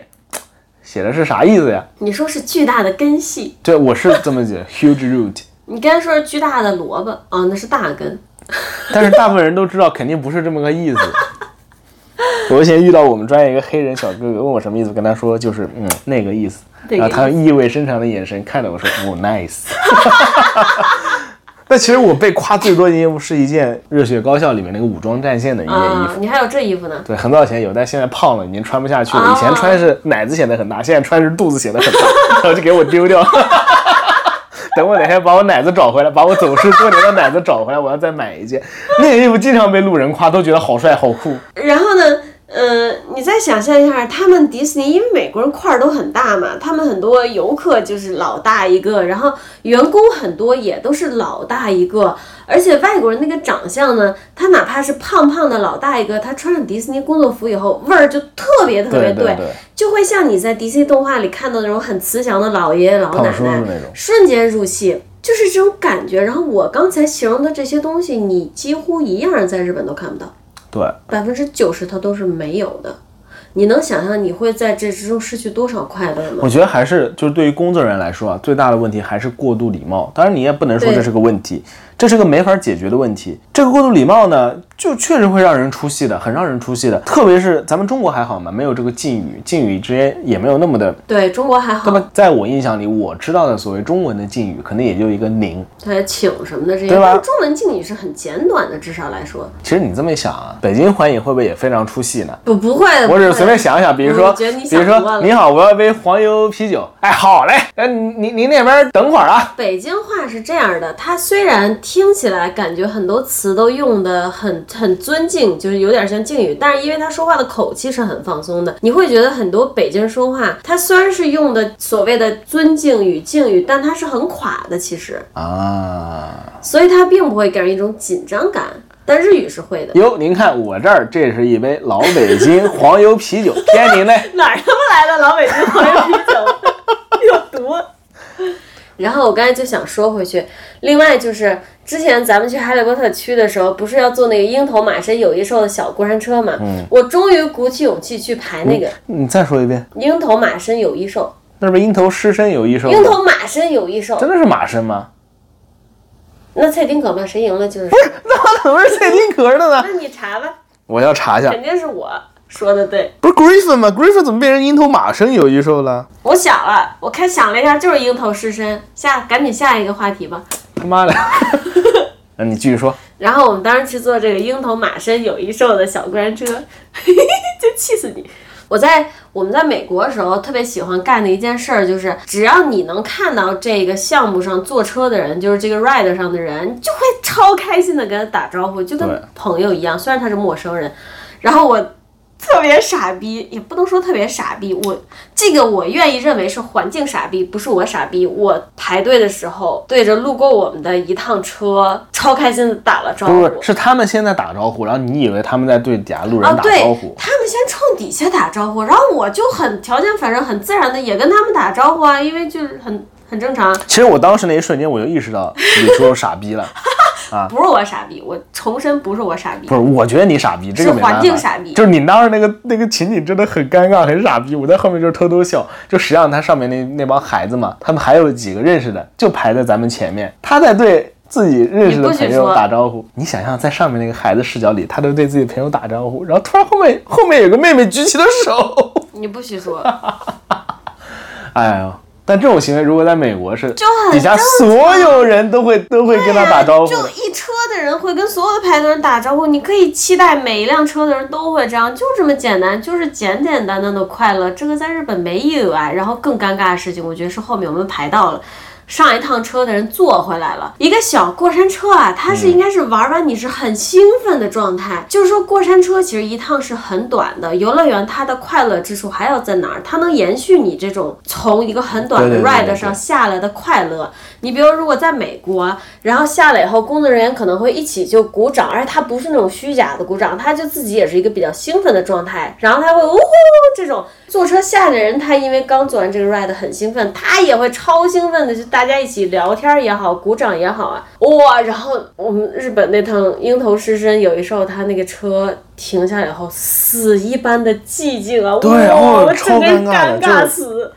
写的是啥意思呀？你说是巨大的根系，对，我是这么解，huge root。你刚才说是巨大的萝卜哦，那是大根。但是大部分人都知道肯定不是这么个意思。我以前遇到我们专业一个黑人小哥哥，问我什么意思，跟他说就是嗯那个意思，然后他用意味深长的眼神看着我说哦 nice。但其实我被夸最多的衣服是一件《热血高校》里面那个武装战线的一件衣服，，啊你还有这衣服呢？对，很早以前有，但现在胖了，已经穿不下去了。啊以前穿是奶子显得很大，现在穿是肚子显得很大，然后就给我丢掉。等我哪天把我奶子找回来，把我走失多年的奶子找回来，我要再买一件。那件衣服经常被路人夸，都觉得好帅好酷。然后呢，呃，你再想象一下，他们迪士尼，因为美国人块儿都很大嘛，他们很多游客就是老大一个，然后员工很多也都是老大一个，而且外国人那个长相呢，他哪怕是胖胖的老大一个，他穿上迪士尼工作服以后，味儿就特别特别对对对就会像你在迪士尼动画里看到那种很慈祥的老爷爷老奶奶，瞬间入戏。就是这种感觉，然后我刚才形容的这些东西，你几乎一样在日本都看不到。对，百分之九十它都是没有的。你能想象你会在这之中失去多少快乐吗？我觉得还是就是对于工作人员来说啊，最大的问题还是过度礼貌。当然，你也不能说这是个问题，这是个没法解决的问题。这个过度礼貌呢，就确实会让人出戏的，很让人出戏的。特别是咱们中国还好嘛，没有这个敬语，敬语之间也没有那么的。对中国还好，那么在我印象里，我知道的所谓中文的敬语，可能也就一个您。对请什么的这些，对吧中文敬语是很简短的，至少来说，其实你这么一想啊，北京欢迎会不会也非常出戏呢？不不会的。我只是随便想一想，比如说，比如说你好，我要一杯黄油啤酒。哎，好嘞，哎，您您那边等会儿啊。北京话是这样的，它虽然听起来感觉很多词都用的很很尊敬，就是有点像敬语，但是因为他说话的口气是很放松的，你会觉得很多北京人说话，他虽然是用的所谓的尊敬与、敬语，但他是很垮的，其实，啊，所以他并不会给人一种紧张感。但日语是会的。哟，您看我这儿，这是一杯老北京黄油啤酒，天您嘞。哪儿他妈来的老北京黄油啤酒？然后我刚才就想说回去，另外就是之前咱们去哈利波特区的时候，不是要坐那个鹰头马身有翼兽的小过山车嘛？嗯，我终于鼓起勇气去排那个你再说一遍，鹰头马身有翼兽。那不是鹰头狮身有翼兽？鹰头马身有翼兽，真的是马身吗？那蔡丁壳嘛，谁赢了就是。那怎么是蔡丁壳的呢？那你查吧，我要查一下，肯定是我说的对。不是 Griffin 吗？Griffin 怎么变成鹰头马身有翼兽了？我想了，我看想了一下，就是鹰头狮身。下，赶紧下一个话题吧。他妈的！那你继续说。然后我们当时去坐这个鹰头马身有翼兽的小过山车，就气死你！我在我们在美国的时候特别喜欢干的一件事儿，就是只要你能看到这个项目上坐车的人，就是这个 ride 上的人，你就会超开心的跟他打招呼，就跟朋友一样。虽然他是陌生人，然后我特别傻逼，也不能说特别傻逼，我这个我愿意认为是环境傻逼，不是我傻逼。我排队的时候对着路过我们的一趟车，超开心的打了招呼。不是，是他们先在打招呼，然后你以为他们在对底下路人啊，打招呼。他们先冲底下打招呼，然后我就很条件反射、很自然的也跟他们打招呼啊，因为就是很很正常。其实我当时那一瞬间，我就意识到李叔叔傻逼了。不是我傻逼，我重申不是我傻逼不，是，我觉得你傻逼，这个没办法环境傻逼就是你当时那个那个情景真的很尴尬，很傻逼。我在后面就是偷偷笑。就实际上他上面那那帮孩子嘛，他们还有几个认识的，就排在咱们前面，他在对自己认识的朋友打招呼。你想象在上面那个孩子视角里，他都对自己朋友打招呼，然后突然后面后面有个妹妹举起了手，你不许说，哎呦。但这种行为如果在美国是，就很底下所有人都会都会跟他打招呼的。就一车的人会跟所有的排队人打招呼，你可以期待每一辆车的人都会这样，就这么简单，就是简简单单的快乐。这个在日本没有啊。然后更尴尬的事情，我觉得是后面我们排到了。上一趟车的人坐回来了，一个小过山车啊，它是应该是玩完你是很兴奋的状态。就是说过山车其实一趟是很短的，游乐园它的快乐之处还要在哪儿？它能延续你这种从一个很短的 ride 上下来的快乐。你比如如果在美国，然后下来以后，工作人员可能会一起就鼓掌，而且他不是那种虚假的鼓掌，他就自己也是一个比较兴奋的状态，然后他会呜呼这种坐车下来的人，他因为刚做完这个 ride 很兴奋，他也会超兴奋的，就大家一起聊天也好，鼓掌也好啊，哇！然后我们日本那趟鹰头狮身有一时候，他那个车停下来以后，死一般的寂静啊，对哇，超尴尬的尴尬死，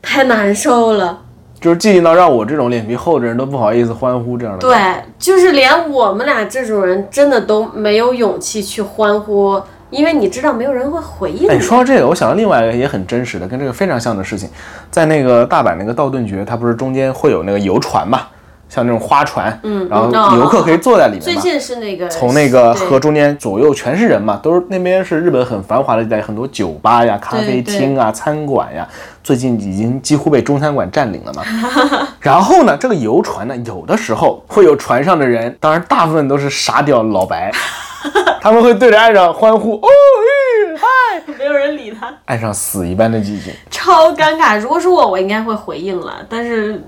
太难受了。就是寂静到让我这种脸皮厚的人都不好意思欢呼这样的。对，就是连我们俩这种人，真的都没有勇气去欢呼，因为你知道没有人会回应哎，你。说到这个，我想到另外一个也很真实的，跟这个非常像的事情，在那个大阪那个道顿崛，它不是中间会有那个游船嘛，像那种花船，嗯，然后游客可以坐在里面最。近是那个从那个河中间左右全是人嘛，都是那边是日本很繁华的地带，很多酒吧呀、咖啡厅啊、餐馆呀，最近已经几乎被中餐馆占领了嘛。然后呢，这个游船呢，有的时候会有船上的人，当然大部分都是傻屌老白，他们会对着岸上欢呼，哦，咦嗨，没有人理他，岸上死一般的寂静。超尴尬。如果是我，我应该会回应了，但是，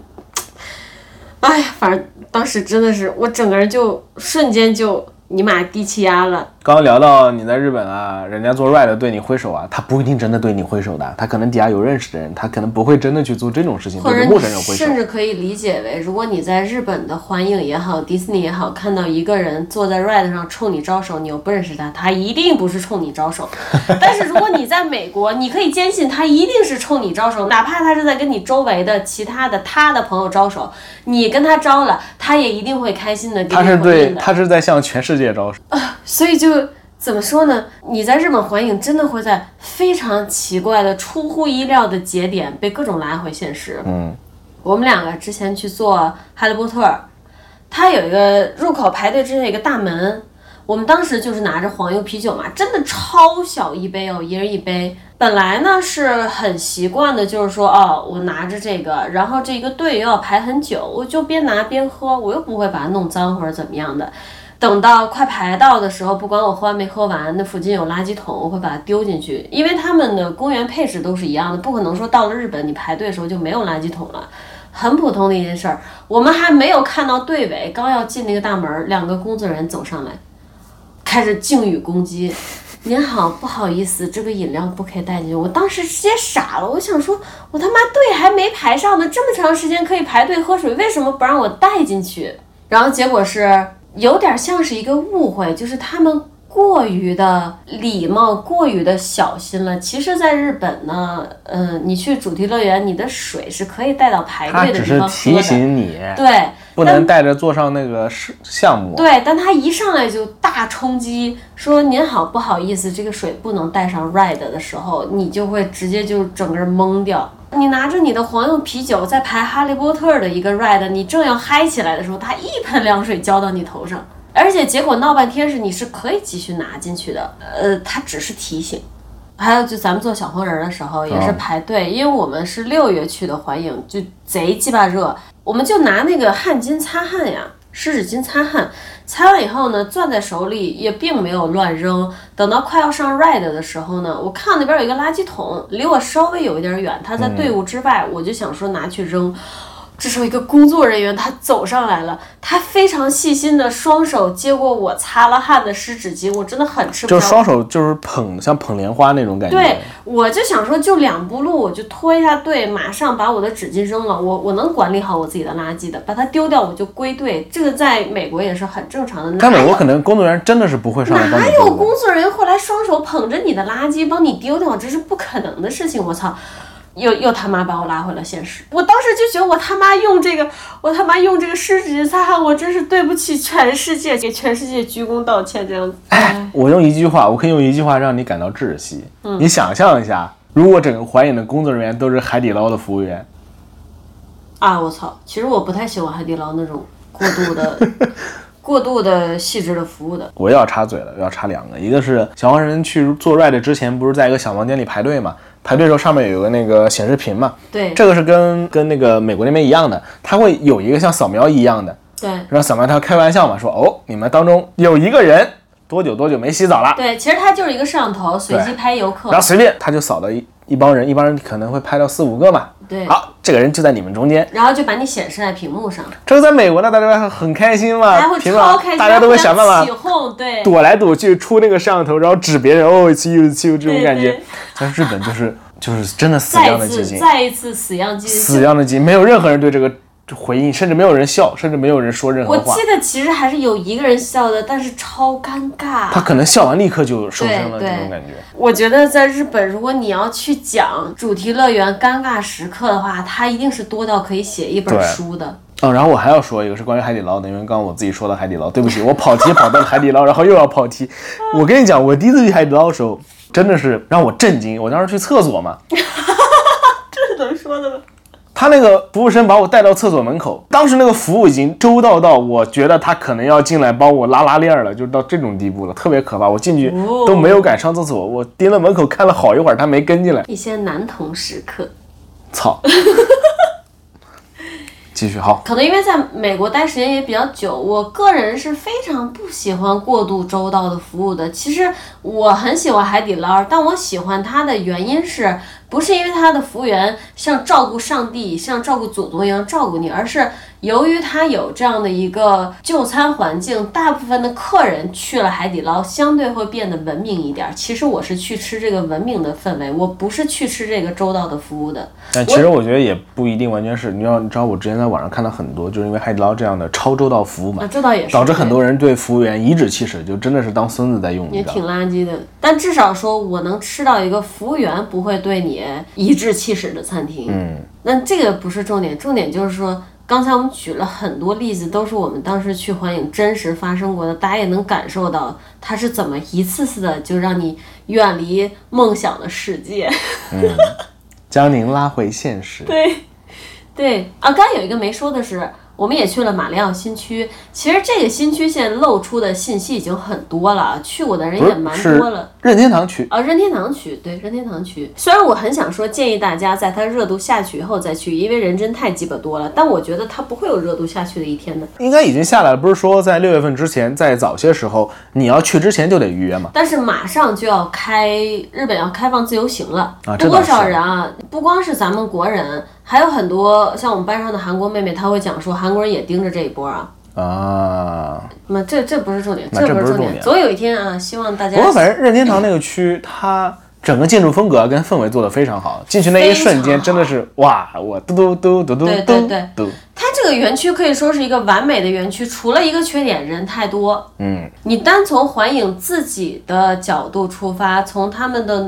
哎呀，反正当时真的是我整个人就瞬间就尼玛低气压了。刚刚聊到你在日本啊，人家做 ride 对你挥手啊，他不一定真的对你挥手的，他可能底下有认识的人，他可能不会真的去做这种事情，或者陌生人挥手甚。至可以理解为，如果你在日本的环影也好，迪士尼也好，看到一个人坐在 ride 上冲你招手，你又不认识他，他一定不是冲你招手。但是如果你在美国，你可以坚信他一定是冲你招手，哪怕他是在跟你周围的其他的他的朋友招手，你跟他招了，他也一定会开心的他是对，他是在向全世界招手。所以就怎么说呢？你在日本环影真的会在非常奇怪的、出乎意料的节点被各种拉回现实。嗯，我们两个之前去做《哈利波特》，它有一个入口排队之前有一个大门，我们当时就是拿着黄油啤酒嘛，真的超小一杯哦，一人一杯。本来呢是很习惯的，就是说哦，我拿着这个，然后这一个队又要排很久，我就边拿边喝，我又不会把它弄脏或者怎么样的。等到快排到的时候，不管我喝完没喝完，那附近有垃圾桶，我会把它丢进去，因为他们的公园配置都是一样的，不可能说到了日本你排队的时候就没有垃圾桶了。很普通的一件事儿，我们还没有看到队尾，刚要进那个大门，两个工作人员走上来，开始敬语攻击。您好，不好意思，这个饮料不可以带进去。我当时直接傻了，我想说，我他妈队还没排上呢，这么长时间可以排队喝水，为什么不让我带进去？然后结果是有点像是一个误会，就是他们过于的礼貌，过于的小心了。其实，在日本呢，嗯、你去主题乐园，你的水是可以带到排队的地方喝提的。醒你，对，不能带着坐上那个是项目。对，但他一上来就大冲击，说您好，不好意思，这个水不能带上 ride 的时候，你就会直接就整个人懵掉。你拿着你的黄油啤酒在排哈利波特的一个 ride，你正要嗨起来的时候，他一盆凉水浇到你头上，而且结果闹半天是你是可以继续拿进去的，呃，他只是提醒。还有就咱们做小黄人儿的时候也是哦排队，因为我们是六月去的环影，就贼鸡巴热，我们就拿那个汗巾擦汗呀，湿纸巾擦汗，擦完以后呢，攥在手里也并没有乱扔。等到快要上 ride 的时候呢，我看那边有一个垃圾桶，离我稍微有一点远，它在队伍之外，我就想说拿去扔。这时候，一个工作人员他走上来了，他非常细心的双手接过我擦了汗的湿纸巾，我真的很吃不消。就双手就是捧，像捧莲花那种感觉。对，我就想说，就两步路，我就拖一下队，马上把我的纸巾扔了。我我能管理好我自己的垃圾的，把它丢掉我就归队。这个在美国也是很正常的。在美国可能工作人员真的是不会上来帮你哪有。工作人员会来双手捧着你的垃圾帮你丢掉？这是不可能的事情！我操！又又他妈把我拉回了现实。我当时就觉得我他妈用这个，我他妈用这个湿纸巾擦汗，我真是对不起全世界，给全世界鞠躬道歉这样子。哎，我用一句话，我可以用一句话让你感到窒息。嗯你想象一下，如果整个环影的工作人员都是海底捞的服务员，啊，我操！其实我不太喜欢海底捞那种过度的、过度的细致的服务的。我要插嘴了，要插两个，一个是小黄人去做 ride 之前，不是在一个小房间里排队嘛？排队的时候上面有个那个显示屏嘛，对。这个是跟跟那个美国那边一样的，它会有一个像扫描一样的，对。让扫描他开玩笑嘛，说哦，你们当中有一个人多久多久没洗澡了，对，其实它就是一个摄像头，随机拍游客。然。后随便他就扫到一一帮人，一帮人可能会拍到四五个嘛，对，好，这个人就在你们中间，然后就把你显示在屏幕上，这是在美国呢，大家很开心嘛还，会超开心，大家都会想办法起法哄，对，躲来躲去，出那个摄像头，然后指别人哦，it's you it's you 这种感觉。在日本就是就是真的死一样的寂静，再一次死样寂静。死样的寂静，没有任何人对这个回应，甚至没有人笑，甚至没有人说任何话我记。得其实还是有一个人笑的，但是超尴尬。他可能笑完立刻就收声了，这种感觉。我觉得在日本，如果你要去讲主题乐园尴尬时刻的话，它一定是多到可以写一本书的。嗯，然后我还要说一个是关于海底捞的，因为刚刚我自己说到海底捞，对不起，我跑题跑到了海底捞，然后又要跑题。我跟你讲，我第一次去海底捞的时候，真的是让我震惊。我当时去厕所嘛，这是怎么说的呢？他那个服务生把我带到厕所门口，当时那个服务已经周到到我觉得他可能要进来帮我拉拉链了，就到这种地步了，特别可怕。我进去哦都没有敢上厕所，我盯着门口看了好一会儿，他没跟进来。一些男同时刻。操！继续好。可能因为在美国待时间也比较久，我个人是非常不喜欢过度周到的服务的。其实我很喜欢海底捞，但我喜欢它的原因是不是因为他的服务员像照顾上帝、像照顾祖宗一样照顾你，而是由于他有这样的一个就餐环境，大部分的客人去了海底捞，相对会变得文明一点。其实我是去吃这个文明的氛围，我不是去吃这个周到的服务的。但其实我觉得也不一定完全是，你知道，你知道我之前在网上看到很多，就是因为海底捞这样的超周到服务嘛啊，，这倒也是导致很多人对服务员颐指气使，就真的是当孙子在用，你也？挺垃圾的，但至少说我能吃到一个服务员不会对你颐指气使的餐厅。嗯，那这个不是重点，重点就是说，刚才我们举了很多例子，都是我们当时去环影真实发生过的，大家也能感受到它是怎么一次次的就让你远离梦想的世界。将您拉回现实。对，对啊，刚才有一个没说的是，我们也去了马里奥新区。其实这个新区现在露出的信息已经很多了，去过的人也蛮多了。任天堂区，啊，任天堂区，对，任天堂区。虽然我很想说，建议大家在它热度下去以后再去，因为人真太鸡巴多了。但我觉得它不会有热度下去的一天的。应该已经下来了，不是说在六月份之前，在早些时候你要去之前就得预约吗？但是马上就要开，日本要开放自由行了，多少人啊？不光是咱们国人，还有很多像我们班上的韩国妹妹，她会讲说，韩国人也盯着这一波啊。啊，那这这不是重点，这不是重点。总有一天啊，希望大家不过反正任天堂那个区，它整个建筑风格跟氛围做得非常好，进去那一瞬间真的是哇，我嘟嘟嘟嘟嘟对嘟对对嘟，它这个园区可以说是一个完美的园区，除了一个缺点，人太多。嗯，你单从环影自己的角度出发，从他们的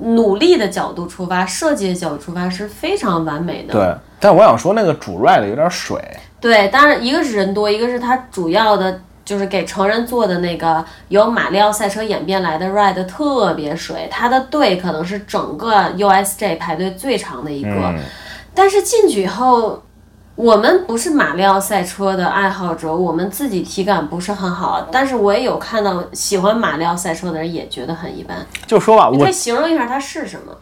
努力的角度出发，设计的角度出发是非常完美的。对。但我想说那个主 ride 有点水，对，当然一个是人多，一个是它主要的就是给成人做的那个由马里奥赛车演变来的 ride 特别水，它的队可能是整个 USJ 排队最长的一个。嗯但是进去以后，我们不是马里奥赛车的爱好者，我们自己体感不是很好。但是我也有看到喜欢马里奥赛车的人也觉得很一般。就说吧，我你可以形容一下它是什么？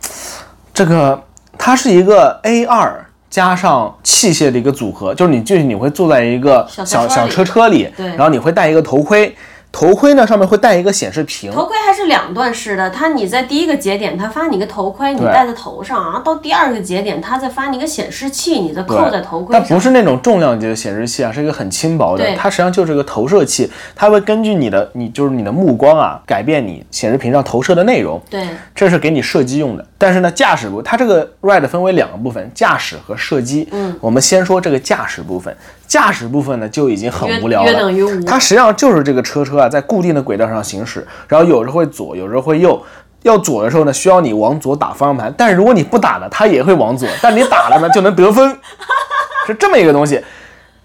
这个它是一个 A 二加上器械的一个组合，就是你进去你会坐在一个小小小车里车车里，对然后你会戴一个头盔，头盔呢上面会带一个显示屏，头盔还是两段式的，它你在第一个节点，它发你个头盔，你戴在头上，然后到第二个节点，它再发你个显示器，你再扣在头盔上。但不是那种重量级的显示器啊，是一个很轻薄的，它实际上就是个投射器，它会根据你的你就是你的目光啊，改变你显示屏上投射的内容。对，这是给你射击用的。但是呢，驾驶部它这个 ride 分为两个部分，驾驶和射击。嗯，我们先说这个驾驶部分。驾驶部分呢就已经很无聊了，约等于无它实际上就是这个车车啊在固定的轨道上行驶，然后有时候会左，有时候会右。要左的时候呢，需要你往左打方向盘，但是如果你不打呢，它也会往左，但你打了呢就能得分，是这么一个东西。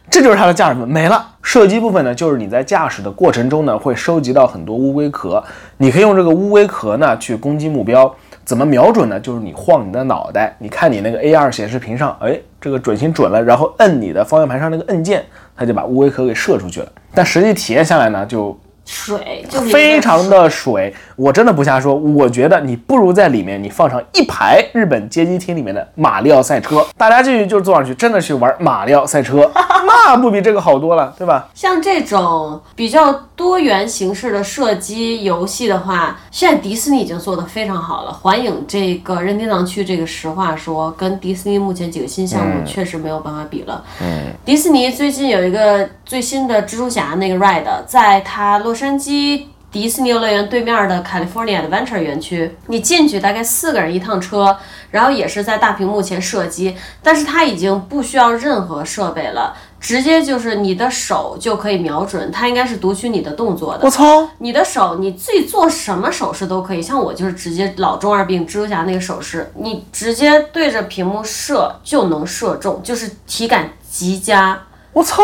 这就是它的驾驶部分没了。射击部分呢，就是你在驾驶的过程中呢，会收集到很多乌龟壳，你可以用这个乌龟壳呢去攻击目标。怎么瞄准呢？就是你晃你的脑袋，你看你那个 AR 显示屏上，哎，这个准星准了，然后摁你的方向盘上那个按键，它就把乌龟壳给射出去了。但实际体验下来呢，就水就非常的水，我真的不瞎说，我觉得你不如在里面你放上一排日本街机厅里面的马里奥赛车，大家进去就坐上去，真的去玩马里奥赛车，那不比这个好多了，对吧？像这种比较多元形式的射击游戏的话，现在迪士尼已经做得非常好了。环影这个任天堂区这个，实话说，跟迪士尼目前几个新项目确实没有办法比了。嗯，迪士尼最近有一个最新的蜘蛛侠那个 ride，在它洛杉矶。迪士尼游乐园对面的 California Adventure 园区，你进去大概四个人一趟车，然后也是在大屏幕前射击，但是它已经不需要任何设备了，直接就是你的手就可以瞄准，它应该是读取你的动作的。我操！你的手你自己做什么手势都可以，像我就是直接老中二病蜘蛛侠那个手势，你直接对着屏幕射就能射中，就是体感极佳。我操！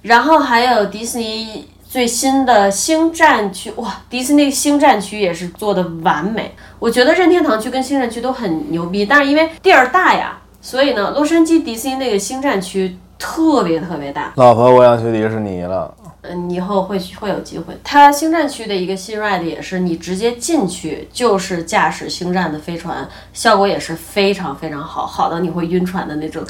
然后还有迪士尼最新的星战区，哇，迪士尼星战区也是做的完美。我觉得任天堂区跟星战区都很牛逼，但是因为地儿大呀，所以呢，洛杉矶迪士尼那个星战区特别特别大。老婆，我想去迪士尼了。嗯，以后会会有机会。它星战区的一个新 ride 也是，你直接进去就是驾驶星战的飞船，效果也是非常非常好，好到你会晕船的那种。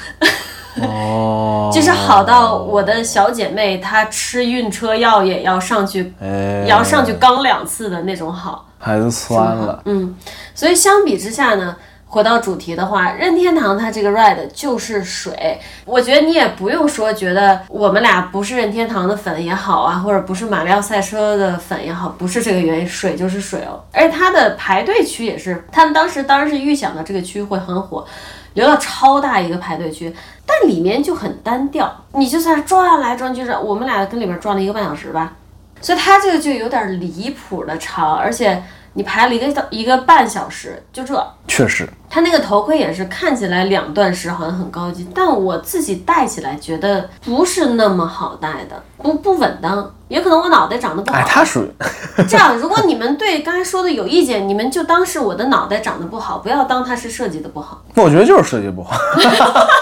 哦，就是好到我的小姐妹她吃晕车药也要上去，哎，也要上去刚两次的那种好。孩子酸了，嗯，所以相比之下呢，回到主题的话，任天堂它这个 ride 就是水。我觉得你也不用说，觉得我们俩不是任天堂的粉也好啊，或者不是马里奥赛车的粉也好，不是这个原因，水就是水哦。而且它的排队区也是，他们当时当然是预想的这个区会很火，留了超大一个排队区，但里面就很单调，你就算转来转去，我们俩跟里边转了一个半小时吧。所以它这个就有点离谱的长，而且你排了一个一个半小时，就这。确实，他那个头盔也是看起来两段式好像很高级，但我自己戴起来觉得不是那么好戴的，不不稳当。也可能我脑袋长得不好。哎，他属于 这样，如果你们对刚才说的有意见，你们就当是我的脑袋长得不好，不要当它是设计的不好。那我觉得就是设计不好，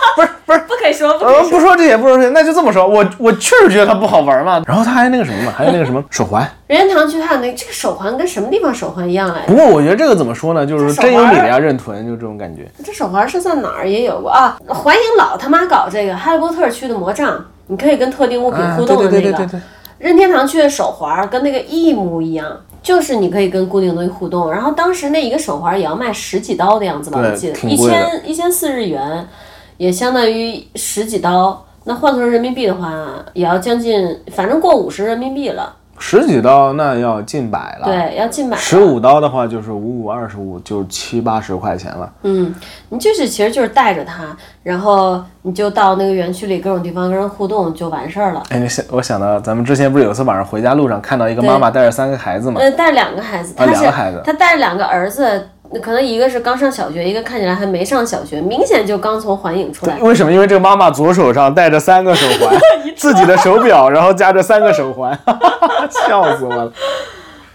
可以说，不可呃，以说。不说这些，不说这些，那就这么说，我我确实觉得它不好玩嘛。然后它还那个什么嘛，还有那个什么手环。任天堂区它有那这个手环跟什么地方手环一样来着不？过我觉得这个怎么说呢，就是真有你的呀，认屯，就这种感觉。这手环是在哪儿也有过啊？环影老他妈搞这个哈利波特区的魔杖，你可以跟特定物品啊，互动的那个。对对对对对，任天堂区的手环跟那个一模一样，就是你可以跟固定东西互动。然后当时那一个手环也要卖十几刀的样子吧，我记得一挺贵的千一千四日元，也相当于十几刀。那换成人民币的话，也要将近，反正过五十人民币了。十几刀那要近百了。对，要近百。十五刀的话就是五五二十五，就七八十块钱了。嗯，你就是其实就是带着它，然后你就到那个园区里各种地方跟人互动就完事儿了。哎，你想，我想到咱们之前不是有次晚上回家路上看到一个妈妈带着三个孩子嘛？呃，带着两个孩子，他啊两是个孩子他带着两个儿子，可能一个是刚上小学，一个看起来还没上小学，明显就刚从环影出来。为什么？因为这个妈妈左手上戴着三个手环 自己的手表，然后夹着三个手环，笑死我了。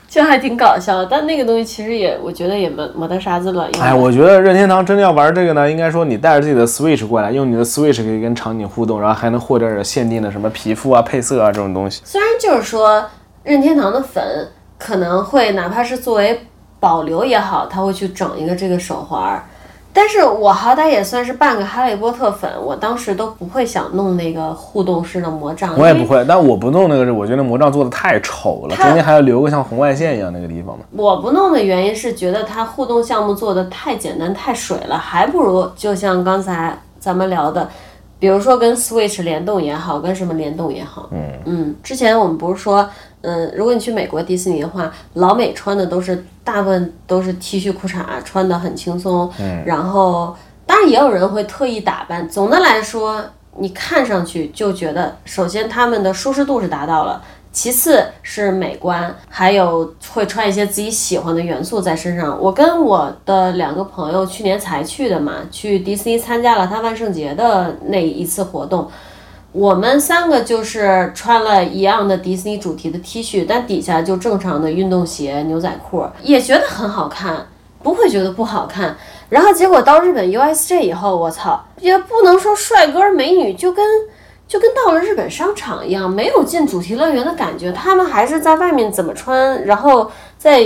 就还挺搞笑，但那个东西其实也，我觉得也没没得啥子卵用。哎，我觉得任天堂真的要玩这个呢，应该说你带着自己的 Switch 过来，用你的 Switch 可以跟场景互动，然后还能获得限定的什么皮肤啊、配色啊这种东西。虽然就是说任天堂的粉可能会哪怕是作为保留也好，他会去整一个这个手环儿。但是我好歹也算是半个哈利波特粉，我当时都不会想弄那个互动式的魔杖，我也不会，但我不弄那个，我觉得魔杖做的太丑了，中间还要留个像红外线一样那个地方嘛。我不弄的原因是觉得它互动项目做的太简单太水了，还不如就像刚才咱们聊的，比如说跟 Switch 联动也好，跟什么联动也好。嗯嗯，之前我们不是说，嗯，如果你去美国迪士尼的话，老美穿的都是大部分都是 T 恤裤衩，穿的很轻松。嗯，然后当然也有人会特意打扮。总的来说，你看上去就觉得，首先他们的舒适度是达到了。其次是美观，还有会穿一些自己喜欢的元素在身上。我跟我的两个朋友去年才去的嘛，去迪士尼参加了他万圣节的那一次活动。我们三个就是穿了一样的迪士尼主题的 T 恤，但底下就正常的运动鞋、牛仔裤，也觉得很好看，不会觉得不好看。然后结果到日本 USJ 以后，我操，也不能说帅哥美女，就跟就跟到了日本商场一样，没有进主题乐园的感觉。他们还是在外面怎么穿，然后在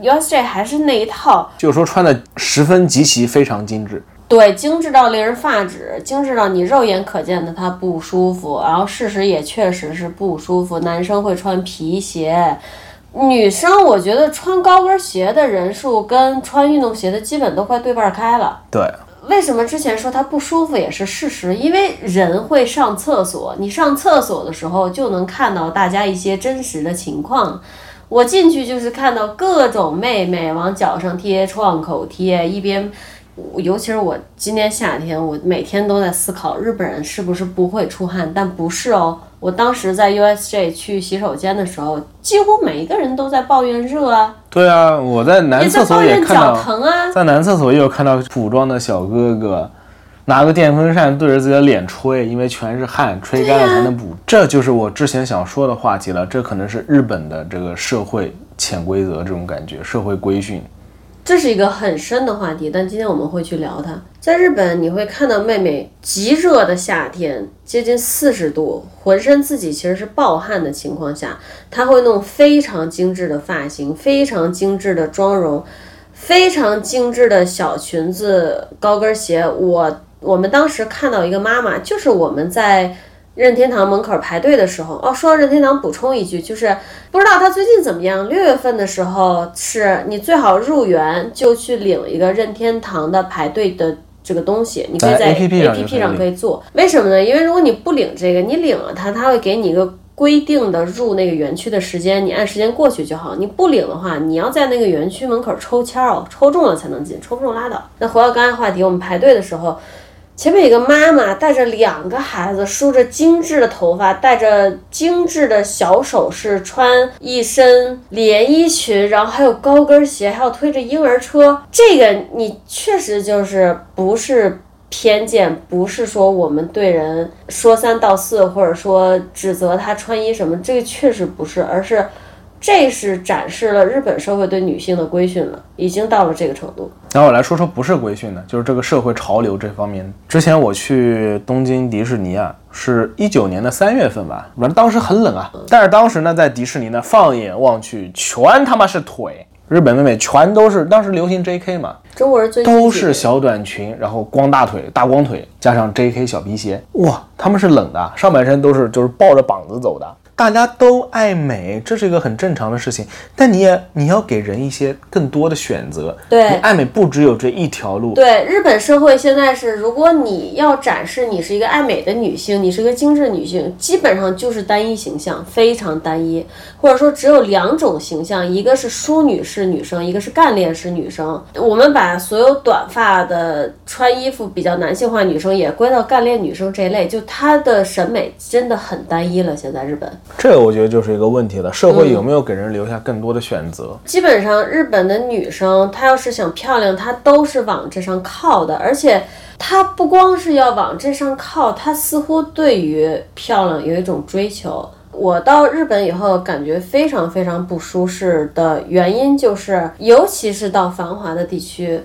USJ 还是那一套，就是说穿的十分极其非常精致。对，精致到令人发指，精致到你肉眼可见的它不舒服，然后事实也确实是不舒服。男生会穿皮鞋，女生我觉得穿高跟鞋的人数跟穿运动鞋的基本都快对半开了。对，为什么之前说它不舒服也是事实？因为人会上厕所，你上厕所的时候就能看到大家一些真实的情况。我进去就是看到各种妹妹往脚上贴创口贴，一边，尤其是我今年夏天，我每天都在思考日本人是不是不会出汗，但不是哦。我当时在 USJ 去洗手间的时候，几乎每一个人都在抱怨热啊，对啊，我在男厕所抱怨脚也看到，疼啊。在男厕所也有看到普装的小哥哥，拿个电风扇对着自己的脸吹，因为全是汗，吹干了才能补。这就是我之前想说的话题了，这可能是日本的这个社会潜规则这种感觉，社会规训。这是一个很深的话题，但今天我们会去聊它。在日本，你会看到妹妹极热的夏天，接近四十度，浑身自己其实是暴汗的情况下，她会弄非常精致的发型，非常精致的妆容，非常精致的小裙子、高跟鞋。我我们当时看到一个妈妈，就是我们在任天堂门口排队的时候，哦，说到任天堂，补充一句，就是不知道他最近怎么样。六月份的时候，是你最好入园就去领一个任天堂的排队的这个东西，你可以在 APP 上可以上可以做。为什么呢？因为如果你不领这个，你领了它，它会给你一个。规定的入那个园区的时间，你按时间过去就好。你不领的话，你要在那个园区门口抽签哦，抽中了才能进，抽不中拉倒。那回到刚才话题，我们排队的时候，前面有个妈妈带着两个孩子，梳着精致的头发，戴着精致的小首饰，穿一身连衣裙，然后还有高跟鞋，还要推着婴儿车。这个你确实就是不是。偏见不是说我们对人说三道四，或者说指责他穿衣什么，这个确实不是，而是这是展示了日本社会对女性的规训了，已经到了这个程度。那我来说说不是规训的，就是这个社会潮流这方面。之前我去东京迪士尼啊，是一九年的三月份吧，反正当时很冷啊，但是当时呢，在迪士尼呢，放眼望去，全他妈是腿。日本妹妹全都是当时流行 J.K. 嘛，中国人最都是小短裙，然后光大腿、大光腿，加上 J.K. 小皮鞋，哇，他们是冷的，上半身都是就是抱着膀子走的。大家都爱美，这是一个很正常的事情。但你也你要给人一些更多的选择。对，你爱美不只有这一条路。对，日本社会现在是，如果你要展示你是一个爱美的女性，你是一个精致女性，基本上就是单一形象，非常单一，或者说只有两种形象，一个是淑女式女生，一个是干练式女生。我们把所有短发的穿衣服比较男性化女生也归到干练女生这一类，就她的审美真的很单一了。现在日本。这个我觉得就是一个问题了，社会有没有给人留下更多的选择？基本上，日本的女生她要是想漂亮，她都是往这上靠的，而且她不光是要往这上靠，她似乎对于漂亮有一种追求。我到日本以后，感觉非常非常不舒适的原因就是，尤其是到繁华的地区，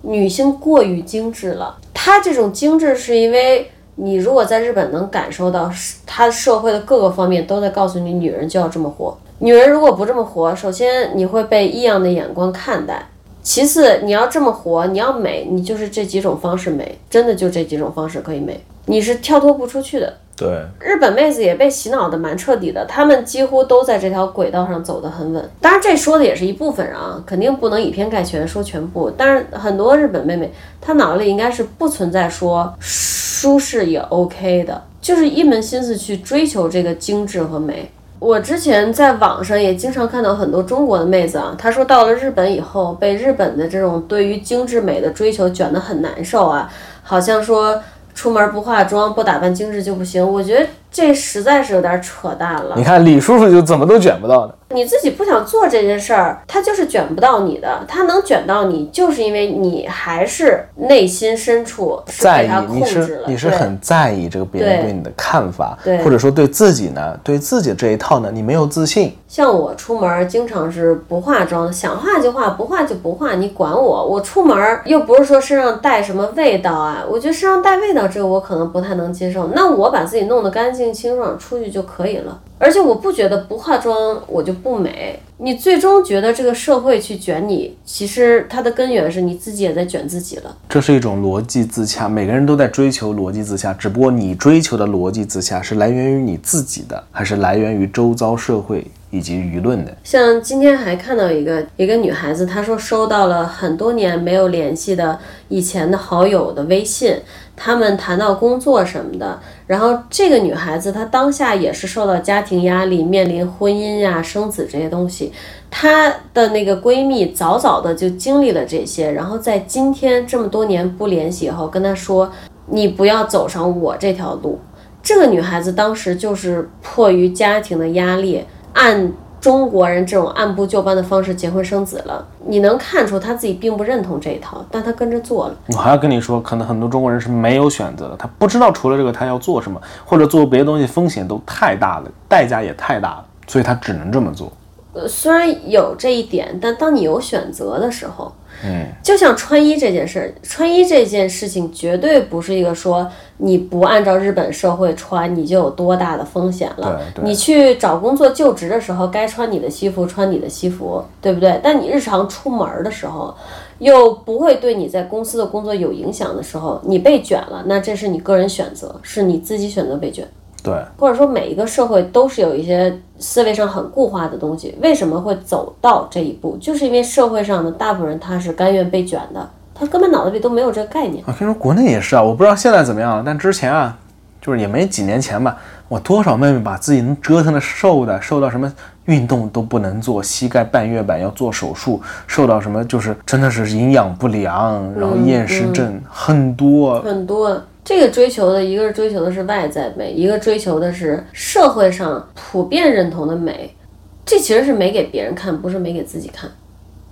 女性过于精致了。她这种精致是因为。你如果在日本能感受到，他社会的各个方面都在告诉你，女人就要这么活。女人如果不这么活，首先你会被异样的眼光看待；其次，你要这么活，你要美，你就是这几种方式美，真的就这几种方式可以美，你是跳脱不出去的。对，日本妹子也被洗脑的蛮彻底的，她们几乎都在这条轨道上走得很稳。当然，这说的也是一部分人啊，肯定不能以偏概全说全部。但是很多日本妹妹，她脑子里应该是不存在说舒适也 OK 的，就是一门心思去追求这个精致和美。我之前在网上也经常看到很多中国的妹子啊，她说到了日本以后，被日本的这种对于精致美的追求卷得很难受啊，好像说。出门不化妆、不打扮精致就不行，我觉得这实在是有点扯淡了。你看李叔叔就怎么都卷不到的。你自己不想做这件事儿，他就是卷不到你的。他能卷到你，就是因为你还是内心深处在意，你是你是很在意这个别人对你的看法，或者说对自己呢，对自己这一套呢，你没有自信。像我出门经常是不化妆，想化就化，不化就不化，你管我？我出门又不是说身上带什么味道啊，我觉得身上带味道这个我可能不太能接受。那我把自己弄得干净清爽出去就可以了。而且我不觉得不化妆我就不美。你最终觉得这个社会去卷你，其实它的根源是你自己也在卷自己了。这是一种逻辑自洽，每个人都在追求逻辑自洽，只不过你追求的逻辑自洽是来源于你自己的，还是来源于周遭社会以及舆论的？像今天还看到一个一个女孩子，她说收到了很多年没有联系的以前的好友的微信。他们谈到工作什么的，然后这个女孩子她当下也是受到家庭压力，面临婚姻呀、生子这些东西。她的那个闺蜜早早的就经历了这些，然后在今天这么多年不联系以后，跟她说：“你不要走上我这条路。”这个女孩子当时就是迫于家庭的压力，按。中国人这种按部就班的方式结婚生子了，你能看出他自己并不认同这一套，但他跟着做了。我还要跟你说，可能很多中国人是没有选择的，他不知道除了这个他要做什么，或者做别的东西风险都太大了，代价也太大了，所以他只能这么做。呃，虽然有这一点，但当你有选择的时候。嗯，就像穿衣这件事儿，穿衣这件事情绝对不是一个说你不按照日本社会穿，你就有多大的风险了。你去找工作就职的时候，该穿你的西服穿你的西服，对不对？但你日常出门的时候，又不会对你在公司的工作有影响的时候，你被卷了，那这是你个人选择，是你自己选择被卷。对，或者说每一个社会都是有一些思维上很固化的东西，为什么会走到这一步？就是因为社会上的大部分人他是甘愿被卷的，他根本脑子里都没有这个概念。啊跟你说，国内也是啊，我不知道现在怎么样了，但之前啊，就是也没几年前吧，我多少妹妹把自己能折腾的瘦的，瘦到什么运动都不能做，膝盖半月板要做手术，瘦到什么就是真的是营养不良，然后厌食症很多。很多这个追求的，一个是追求的是外在美，一个追求的是社会上普遍认同的美。这其实是美给别人看，不是美给自己看。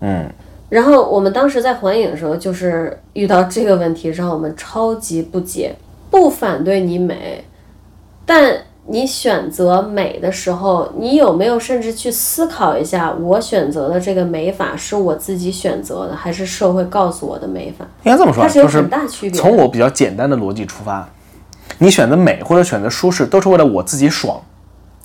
嗯，然后我们当时在环影的时候，就是遇到这个问题，让我们超级不解。不反对你美，但你选择美的时候，你有没有甚至去思考一下，我选择的这个美法是我自己选择的，还是社会告诉我的美法？应该这么说，它是有很大区别的。从我比较简单的逻辑出发，你选择美或者选择舒适，都是为了我自己爽。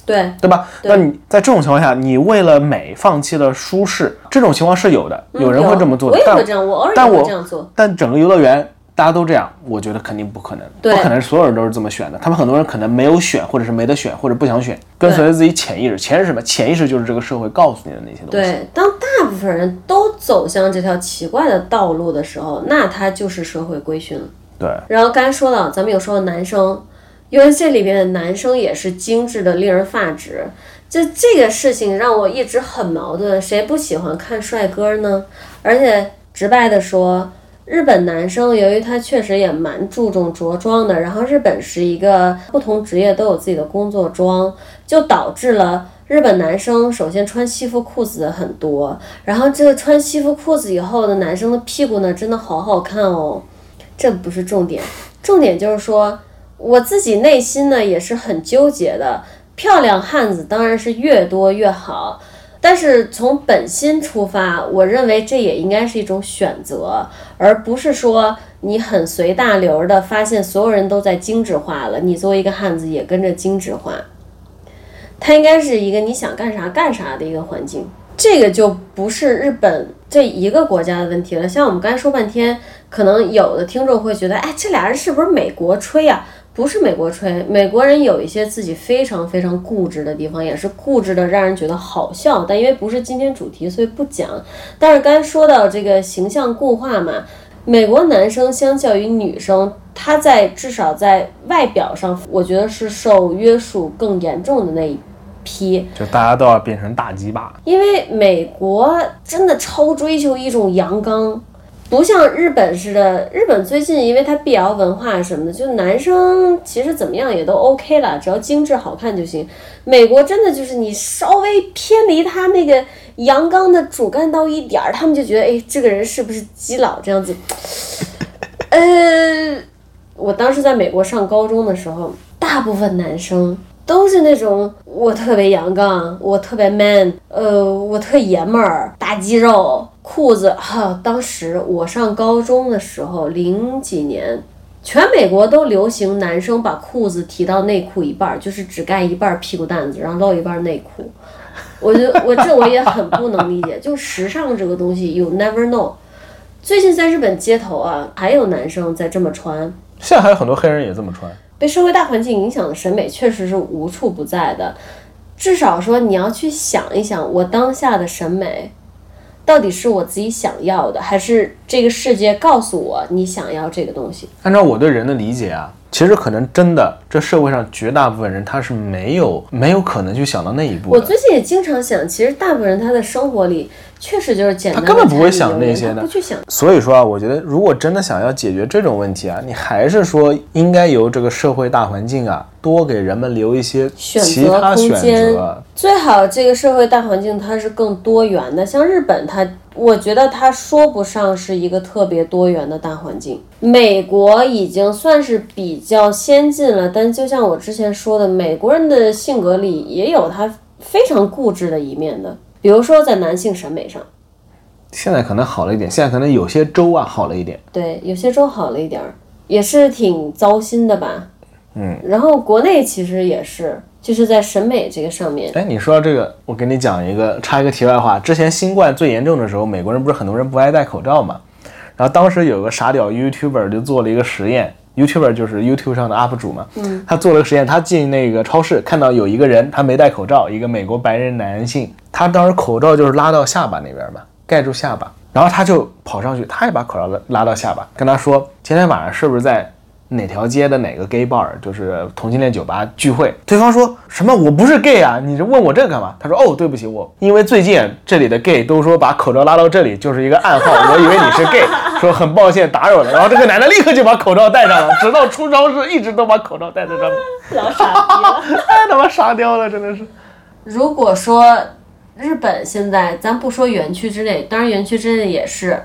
对对吧？那你在这种情况下，你为了美放弃了舒适，这种情况是有的，有人会这么做的。但嗯我也会这样，我偶尔也但我会这样做。但整个游乐园大家都这样，我觉得肯定不可能，不可能所有人都是这么选的。他们很多人可能没有选，或者是没得选，或者不想选，跟随着自己潜意识。潜意识什么？潜意识就是这个社会告诉你的那些东西。对，当大部分人都走向这条奇怪的道路的时候，那他就是社会规训了。对然后刚才说到，咱们有说到男生，因为这里边的男生也是精致的令人发指。就这个事情让我一直很矛盾，谁不喜欢看帅哥呢？而且直白的说，日本男生由于他确实也蛮注重着装的，然后日本是一个不同职业都有自己的工作装，就导致了。日本男生首先穿西服裤子很多，然后这个穿西服裤子以后的男生的屁股呢，真的好好看哦。这不是重点，重点就是说，我自己内心呢也是很纠结的。漂亮汉子当然是越多越好，但是从本心出发，我认为这也应该是一种选择，而不是说你很随大流的发现所有人都在精致化了，你作为一个汉子也跟着精致化。它应该是一个你想干啥干啥的一个环境，这个就不是日本这一个国家的问题了。像我们刚才说半天，可能有的听众会觉得，哎，这俩人是不是美国吹呀、不是美国吹，美国人有一些自己非常非常固执的地方，也是固执的让人觉得好笑。但因为不是今天主题，所以不讲。但是刚才说到这个形象固化嘛，美国男生相较于女生，他在至少在外表上，我觉得是受约束更严重的那一批。就大家都要变成大鸡巴。因为美国真的超追求一种阳刚，不像日本似的。日本最近因为它 BL 文化什么的，就男生其实怎么样也都 OK 了，只要精致好看就行。美国真的就是你稍微偏离他那个阳刚的主干道一点儿，他们就觉得哎，这个人是不是基佬这样子？呃，我当时在美国上高中的时候，大部分男生都是那种我特别阳刚，我特别 man，呃，我特爷们儿，大肌肉，裤子哈、当时我上高中的时候，零几年，全美国都流行男生把裤子提到内裤一半，就是只盖一半屁股蛋子，然后露一半内裤。我就 我这我也很不能理解，就时尚这个东西，you never know。最近在日本街头啊，还有男生在这么穿，现在还有很多黑人也这么穿。被社会大环境影响的审美确实是无处不在的。至少说你要去想一想，我当下的审美到底是我自己想要的，还是这个世界告诉我你想要这个东西？按照我对人的理解啊，其实可能真的这社会上绝大部分人他是没有没有可能去想到那一步。我最近也经常想，其实大部分人他的生活里确实就是简单的他根本不会想那些的不去想。所以说啊，我觉得如果真的想要解决这种问题啊，你还是说应该由这个社会大环境啊，多给人们留一些选其择空间。最好这个社会大环境它是更多元的，像日本它，我觉得它说不上是一个特别多元的大环境。美国已经算是比较先进了，但就像我之前说的，美国人的性格里也有他非常固执的一面的，比如说在男性审美上，现在可能好了一点，现在可能有些州啊好了一点。对，有些州好了一点儿，也是挺糟心的吧。嗯，然后国内其实也是，就是在审美这个上面，哎，你说到这个，我给你讲一个，插一个题外话。之前新冠最严重的时候，美国人不是很多人不爱戴口罩嘛？然后当时有个傻屌 YouTuber 就做了一个实验，YouTuber 就是 YouTube 上的 UP 主嘛，嗯，他做了个实验，他进那个超市看到有一个人他没戴口罩，一个美国白人男性，他当时口罩就是拉到下巴那边嘛，盖住下巴，然后他就跑上去，他也把口罩拉拉到下巴，跟他说今天晚上是不是在。哪条街的哪个 gay bar 就是同性恋酒吧聚会？对方说什么？我不是 gay 啊！你这问我这个干嘛？他说哦，对不起，我因为最近这里的 gay 都说把口罩拉到这里就是一个暗号，我以为你是 gay，说很抱歉打扰了。然后这个男的立刻就把口罩戴上了，直到出超市一直都把口罩戴在上面。老傻逼了，太他妈傻掉了，真的是。如果说日本现在，咱不说园区之内，当然园区之内也是，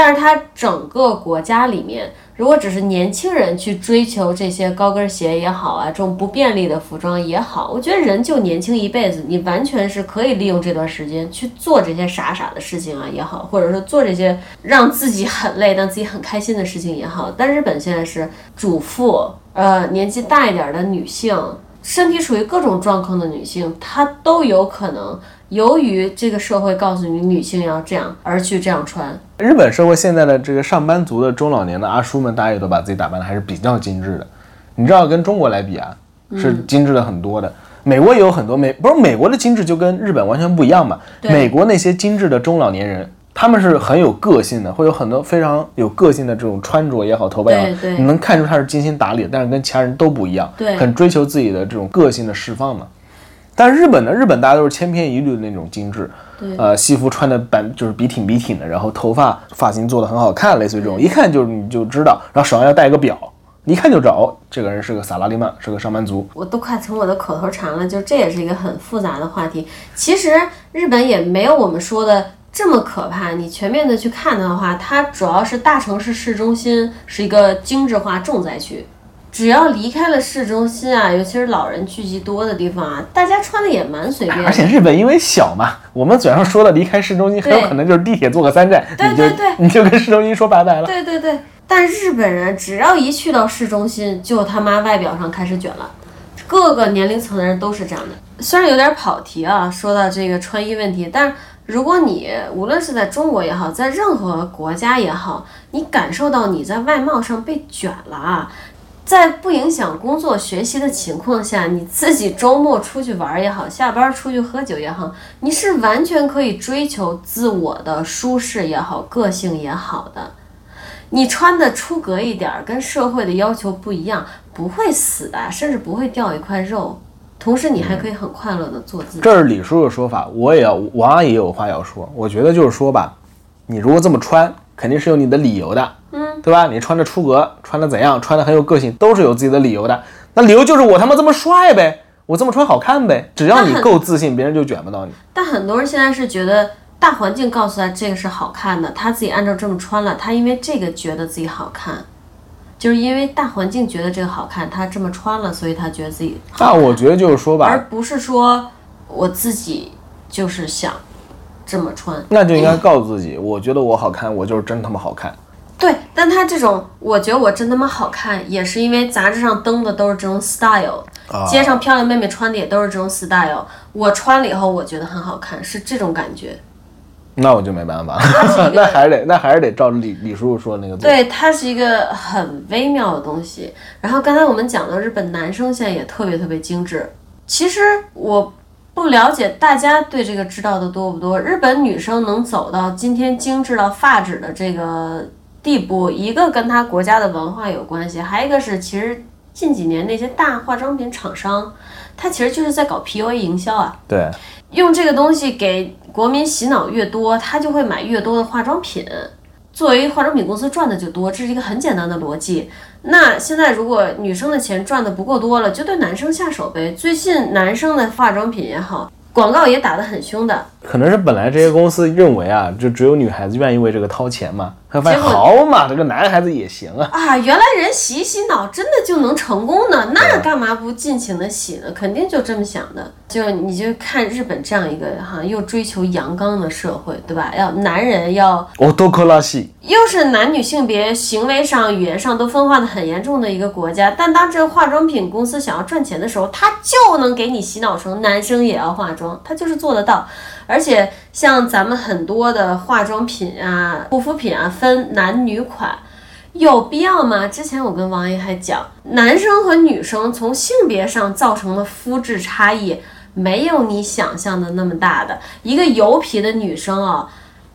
但是它整个国家里面。如果只是年轻人去追求这些高跟鞋也好啊，这种不便利的服装也好，我觉得人就年轻一辈子，你完全是可以利用这段时间去做这些傻傻的事情啊也好，或者说做这些让自己很累但自己很开心的事情也好。但日本现在是主妇，呃，年纪大一点的女性，身体处于各种状况的女性，她都有可能。由于这个社会告诉你女性要这样，而去这样穿。日本社会现在的这个上班族的中老年的阿叔们，大家也都把自己打扮的还是比较精致的。你知道跟中国来比啊，是精致了很多的。美国也有很多美，不是美国的精致就跟日本完全不一样嘛。美国那些精致的中老年人，他们是很有个性的，会有很多非常有个性的这种穿着也好，头发也好，你能看出他是精心打理，但是跟其他人都不一样，对，很追求自己的这种个性的释放嘛。但日本呢？日本大家都是千篇一律的那种精致，呃，西服穿的板就是笔挺笔挺的，然后头发发型做的很好看，类似于这种，一看就你就知道，然后手上要戴一个表，一看就知道，这个人是个萨拉利曼，是个上班族。我都快从我的口头禅了，就这也是一个很复杂的话题。其实日本也没有我们说的这么可怕，你全面的去看的话，它主要是大城市市中心是一个精致化重灾区。只要离开了市中心啊，尤其是老人聚集多的地方啊，大家穿的也蛮随便。而且日本因为小嘛，我们嘴上说的离开市中心，很有可能就是地铁坐个三站，对对对，你就跟市中心说拜拜了。对对对，但日本人只要一去到市中心，就他妈外表上开始卷了，各个年龄层的人都是这样的。虽然有点跑题啊，说到这个穿衣问题，但如果你无论是在中国也好，在任何国家也好，你感受到你在外貌上被卷了啊。在不影响工作学习的情况下，你自己周末出去玩也好，下班出去喝酒也好，你是完全可以追求自我的舒适也好，个性也好的。你穿的出格一点，跟社会的要求不一样，不会死的，甚至不会掉一块肉。同时，你还可以很快乐的做自己。这是李叔的说法，我也要，王阿姨也有话要说。我觉得就是说吧，你如果这么穿，肯定是有你的理由的。嗯，对吧？你穿着出格，穿的怎样，穿的很有个性，都是有自己的理由的。那理由就是我他妈这么帅呗，我这么穿好看呗。只要你够自信，别人就卷不到你。但很多人现在是觉得大环境告诉他这个是好看的，他自己按照这么穿了，他因为这个觉得自己好看，就是因为大环境觉得这个好看，他这么穿了，所以他觉得自己。那我觉得就是说吧，而不是说我自己就是想这么穿，那就应该告诉自己，我觉得我好看，我就是真他妈好看。对，但他这种，我觉得我真他妈好看，也是因为杂志上登的都是这种 style，街上漂亮妹妹穿的也都是这种 style，我穿了以后我觉得很好看，是这种感觉。那我就没办法，那还是得，那还是得照李李叔叔说的那个对，它是一个很微妙的东西。然后刚才我们讲到日本男生现在也特别特别精致，其实我不了解大家对这个知道的多不多。日本女生能走到今天精致到发指的这个。地步，一个跟她国家的文化有关系，还有一个是其实近几年那些大化妆品厂商，他其实就是在搞 PUA 营销啊。对，用这个东西给国民洗脑越多，他就会买越多的化妆品，作为化妆品公司赚的就多，这是一个很简单的逻辑。那现在如果女生的钱赚的不够多了，就对男生下手呗。最近男生的化妆品也好。广告也打得很凶的，可能是本来这些公司认为啊，就只有女孩子愿意为这个掏钱嘛，他发现好嘛，这个男孩子也行啊。啊，原来人洗洗脑真的就能成功呢，那干嘛不尽情的洗呢？肯定就这么想的。就你就看日本这样一个哈，又追求阳刚的社会，对吧？要男人要哦，多克拉西，又是男女性别行为上、语言上都分化的很严重的一个国家。但当这个化妆品公司想要赚钱的时候，他就能给你洗脑成男生也要化妆，他就是做得到。而且像咱们很多的化妆品啊、护肤品啊，分男女款。有必要吗？之前我跟王爷还讲，男生和女生从性别上造成的肤质差异，没有你想象的那么大的。一个油皮的女生啊，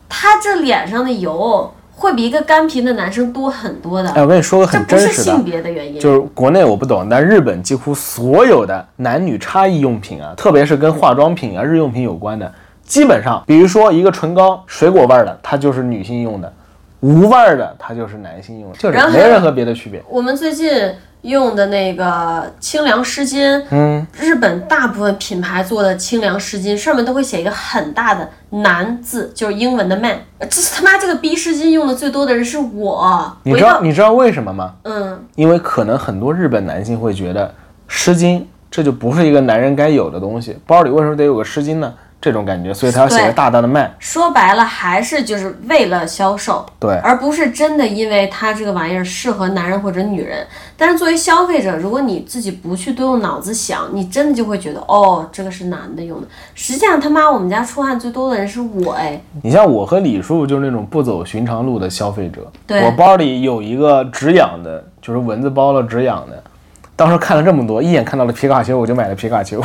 她这脸上的油会比一个干皮的男生多很多的。哎，我跟你说个很这不是性真实的，别的原因，就是国内我不懂，但日本几乎所有的男女差异用品啊，特别是跟化妆品啊、日用品有关的，基本上，比如说一个唇膏，水果味儿的，它就是女性用的；无味儿的，它就是男性用的，就是没任何别的区别。我们最近用的那个清凉湿巾，嗯，日本大部分品牌做的清凉湿巾上面都会写一个很大的“男”字，就是英文的 man。这他妈这个逼湿巾用的最多的人是我，你知道你知道为什么吗？嗯，因为可能很多日本男性会觉得湿巾这就不是一个男人该有的东西，包里为什么得有个湿巾呢？这种感觉，所以他要写个大大的 man。说白了还是就是为了销售，对，而不是真的因为它这个玩意儿适合男人或者女人。但是作为消费者，如果你自己不去多用脑子想，你真的就会觉得哦，这个是男的用的。实际上他妈我们家出汗最多的人是我哎，你像我和李叔就是那种不走寻常路的消费者。对我包里有一个止痒的，就是蚊子包了止痒的。当时看了这么多，一眼看到了皮卡丘，我就买了皮卡丘。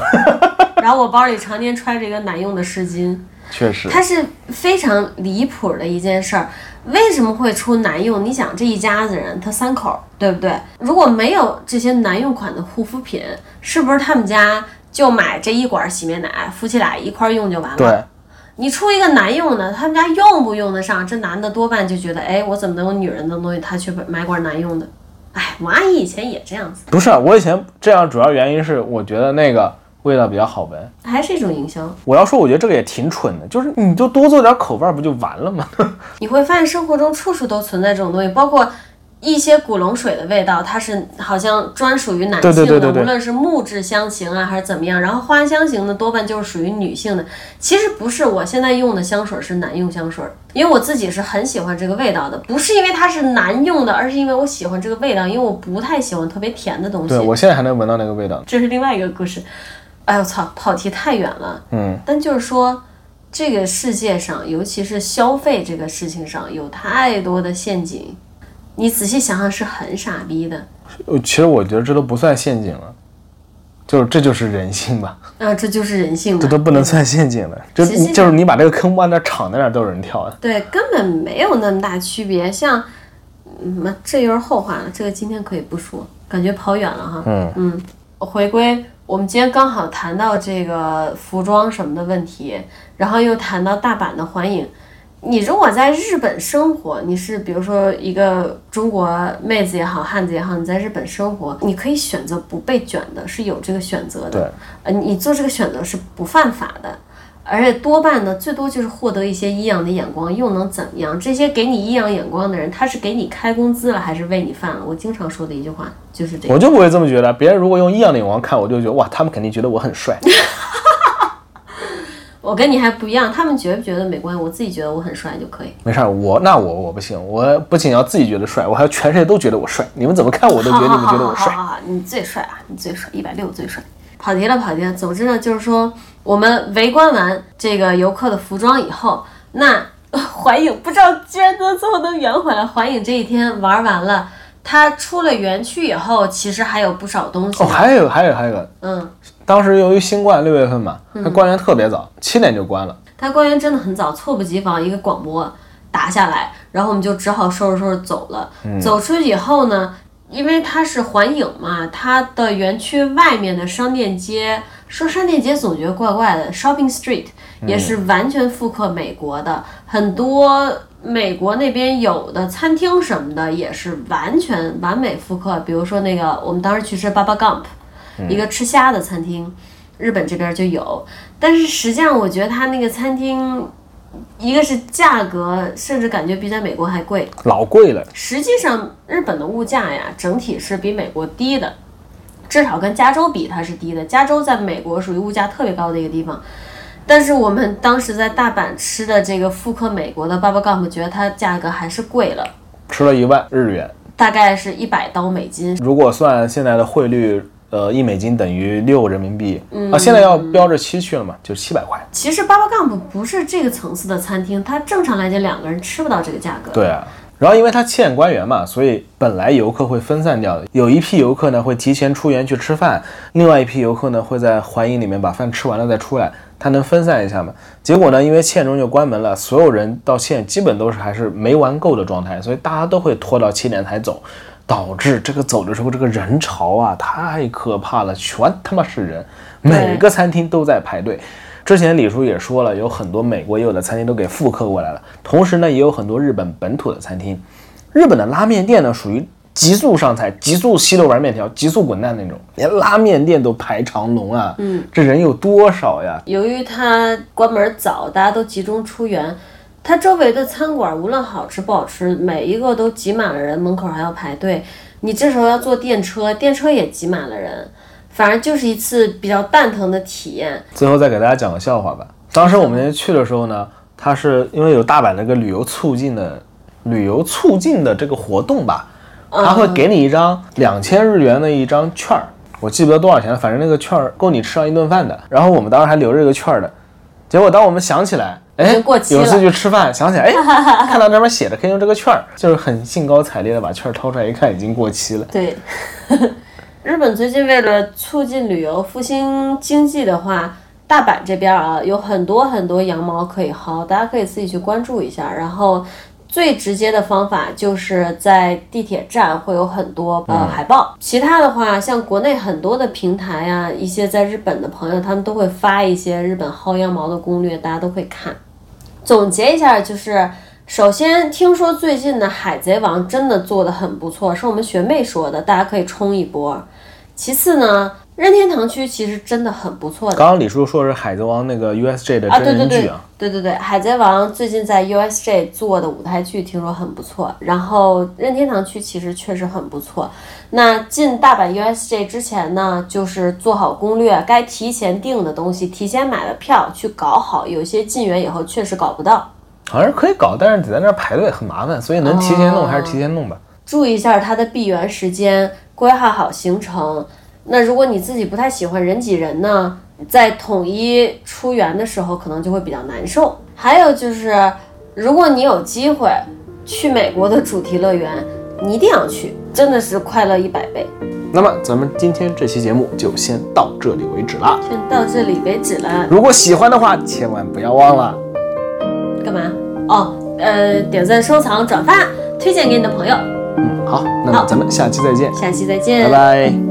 然后我包里常年揣着一个男用的湿巾。确实，它是非常离谱的一件事儿。为什么会出男用？你想这一家子人，他三口儿，对不对？如果没有这些男用款的护肤品，是不是他们家就买这一管洗面奶，夫妻俩一块儿用就完了？对，你出一个男用的，他们家用不用得上？这男的多半就觉得，哎，我怎么能有女人的东西，他去买管男用的？哎，我阿姨以前也这样子，不是我以前这样，主要原因是我觉得那个味道比较好闻。还是一种营销。我要说，我觉得这个也挺蠢的，就是你就多做点口味儿不就完了吗？你会发现生活中处处都存在这种东西，包括一些古龙水的味道，它是好像专属于男性的，对对对对对无论是木质香型啊还是怎么样，然后花香型的多半就是属于女性的。其实不是，我现在用的香水是男用香水，因为我自己是很喜欢这个味道的，不是因为它是男用的，而是因为我喜欢这个味道，因为我不太喜欢特别甜的东西对。我现在还能闻到那个味道。这是另外一个故事。哎我操，跑题太远了。嗯，但就是说，这个世界上，尤其是消费这个事情上，有太多的陷阱。你仔细想想，是很傻逼的。呃其实我觉得这都不算陷阱了，就是这就是人性吧，啊，这就是人性这。都不能算陷阱了。就就是你把这个坑往那儿敞在那儿都有人跳的。对，根本没有那么大区别。像，嗯，这又是后话了，这个今天可以不说，感觉跑远了哈。嗯嗯，回归，我们今天刚好谈到这个服装什么的问题，然后又谈到大阪的环影。你如果在日本生活，你是比如说一个中国妹子也好，汉子也好，你在日本生活，你可以选择不被卷的，是有这个选择对的。呃，你做这个选择是不犯法的，而且多半呢，最多就是获得一些异样的眼光，又能怎么样？这些给你异样眼光的人，他是给你开工资了，还是为你饭了？我经常说的一句话就是这个。我就不会这么觉得。别人如果用异样的眼光看我，就觉得哇，他们肯定觉得我很帅。我跟你还不一样，他们觉不觉得没关系，我自己觉得我很帅就可以。没事儿，我那我我不行，我不仅要自己觉得帅，我还要全世界都觉得我帅。你们怎么看我都觉得你们觉得我帅。好好好好好你最帅啊，你最帅，一百六最帅。跑题了，跑题了。总之呢，就是说我们围观完这个游客的服装以后，那 呃环影不知道居然能最后能圆回来。环影这一天玩完了，他出了园区以后，其实还有不少东西哦，。还有还有还有个，嗯，当时由于新冠六月份嘛，它关园特别早，七点就关了。它关园真的很早，猝不及防一个广播打下来，然后我们就只好收拾收拾走了。走出去以后呢，因为它是环影嘛，它的园区外面的商店街，说商店街总觉得怪怪的，shopping street 也是完全复刻美国的，很多美国那边有的餐厅什么的也是完全完美复刻，比如说那个我们当时去吃 Baba Gump，、一个吃虾的餐厅。日本这边就有，但是实际上我觉得它那个餐厅，一个是价格，甚至感觉比在美国还贵。老贵了，实际上，日本的物价呀，整体是比美国低的，至少跟加州比它是低的。加州在美国属于物价特别高的一个地方，但是我们当时在大阪吃的这个复刻美国的 Baba Gump，觉得它价格还是贵了，吃了一万日元。大概是一百刀美金。如果算现在的汇率呃，一美金等于六人民币，啊，现在要标着七去了嘛，就七百块。其实巴巴杠不不是这个层次的餐厅，它正常来讲两个人吃不到这个价格。对啊，然后因为它欠官员嘛，所以本来游客会分散掉的，有一批游客呢会提前出园去吃饭，另外一批游客呢会在环影里面把饭吃完了再出来，它能分散一下嘛。结果呢，因为七点钟就关门了，所有人到现在基本都是还是没玩够的状态，所以大家都会拖到七点才走。导致这个走的时候，这个人潮啊太可怕了，全他妈是人，每个餐厅都在排队。之前李叔也说了，有很多美国也有的餐厅都给复刻过来了，同时呢，也有很多日本本土的餐厅。日本的拉面店呢，属于急速上菜、急速吸溜完面条、急速滚蛋那种，连拉面店都排长龙啊。嗯，这人有多少呀？由于它关门早，大家都集中出园。它周围的餐馆无论好吃不好吃，每一个都挤满了人，门口还要排队。你这时候要坐电车，电车也挤满了人，反正就是一次比较蛋疼的体验。最后再给大家讲个笑话吧。当时我们去的时候呢，它是因为有大阪那个旅游促进的旅游促进的这个活动吧，他会给你一张两千日元的一张券儿，我记不得多少钱了，反正那个券儿够你吃上一顿饭的。然后我们当时还留着这个券儿的，结果当我们想起来。哎，有次去吃饭，想起来，哎，看到那边写着可以用这个券儿，就是很兴高采烈的把券儿掏出来一看，已经过期了。对，日本最近为了促进旅游、复兴经济的话，大阪这边啊有很多很多羊毛可以薅，大家可以自己去关注一下，然后。最直接的方法就是在地铁站会有很多呃海报，其他的话像国内很多的平台啊，一些在日本的朋友他们都会发一些日本薅羊毛的攻略，大家都会看。总结一下就是，首先听说最近的《海贼王》真的做的很不错，是我们学妹说的，大家可以冲一波。其次呢。任天堂区其实真的很不错的。刚刚李叔说是海贼王那个 USJ 的真人剧啊，对对对，海贼王最近在 USJ 做的舞台剧听说很不错。然后任天堂区其实确实很不错。那进大阪 USJ 之前呢，就是做好攻略，该提前订的东西提前买了票去搞好。有些进园以后确实搞不到，好像是可以搞，但是得在那儿排队很麻烦，所以能提前弄还是提前弄吧。注意一下它的闭园时间，规划好行程。那如果你自己不太喜欢人挤人呢，在统一出园的时候，可能就会比较难受。还有就是，如果你有机会去美国的主题乐园，你一定要去，真的是快乐一百倍。那么咱们今天这期节目就先到这里为止了，先到这里为止了。如果喜欢的话，千万不要忘了干嘛？哦，呃，点赞、收藏、转发，推荐给你的朋友。嗯，好，那么咱们下期再见。下期再见，拜拜。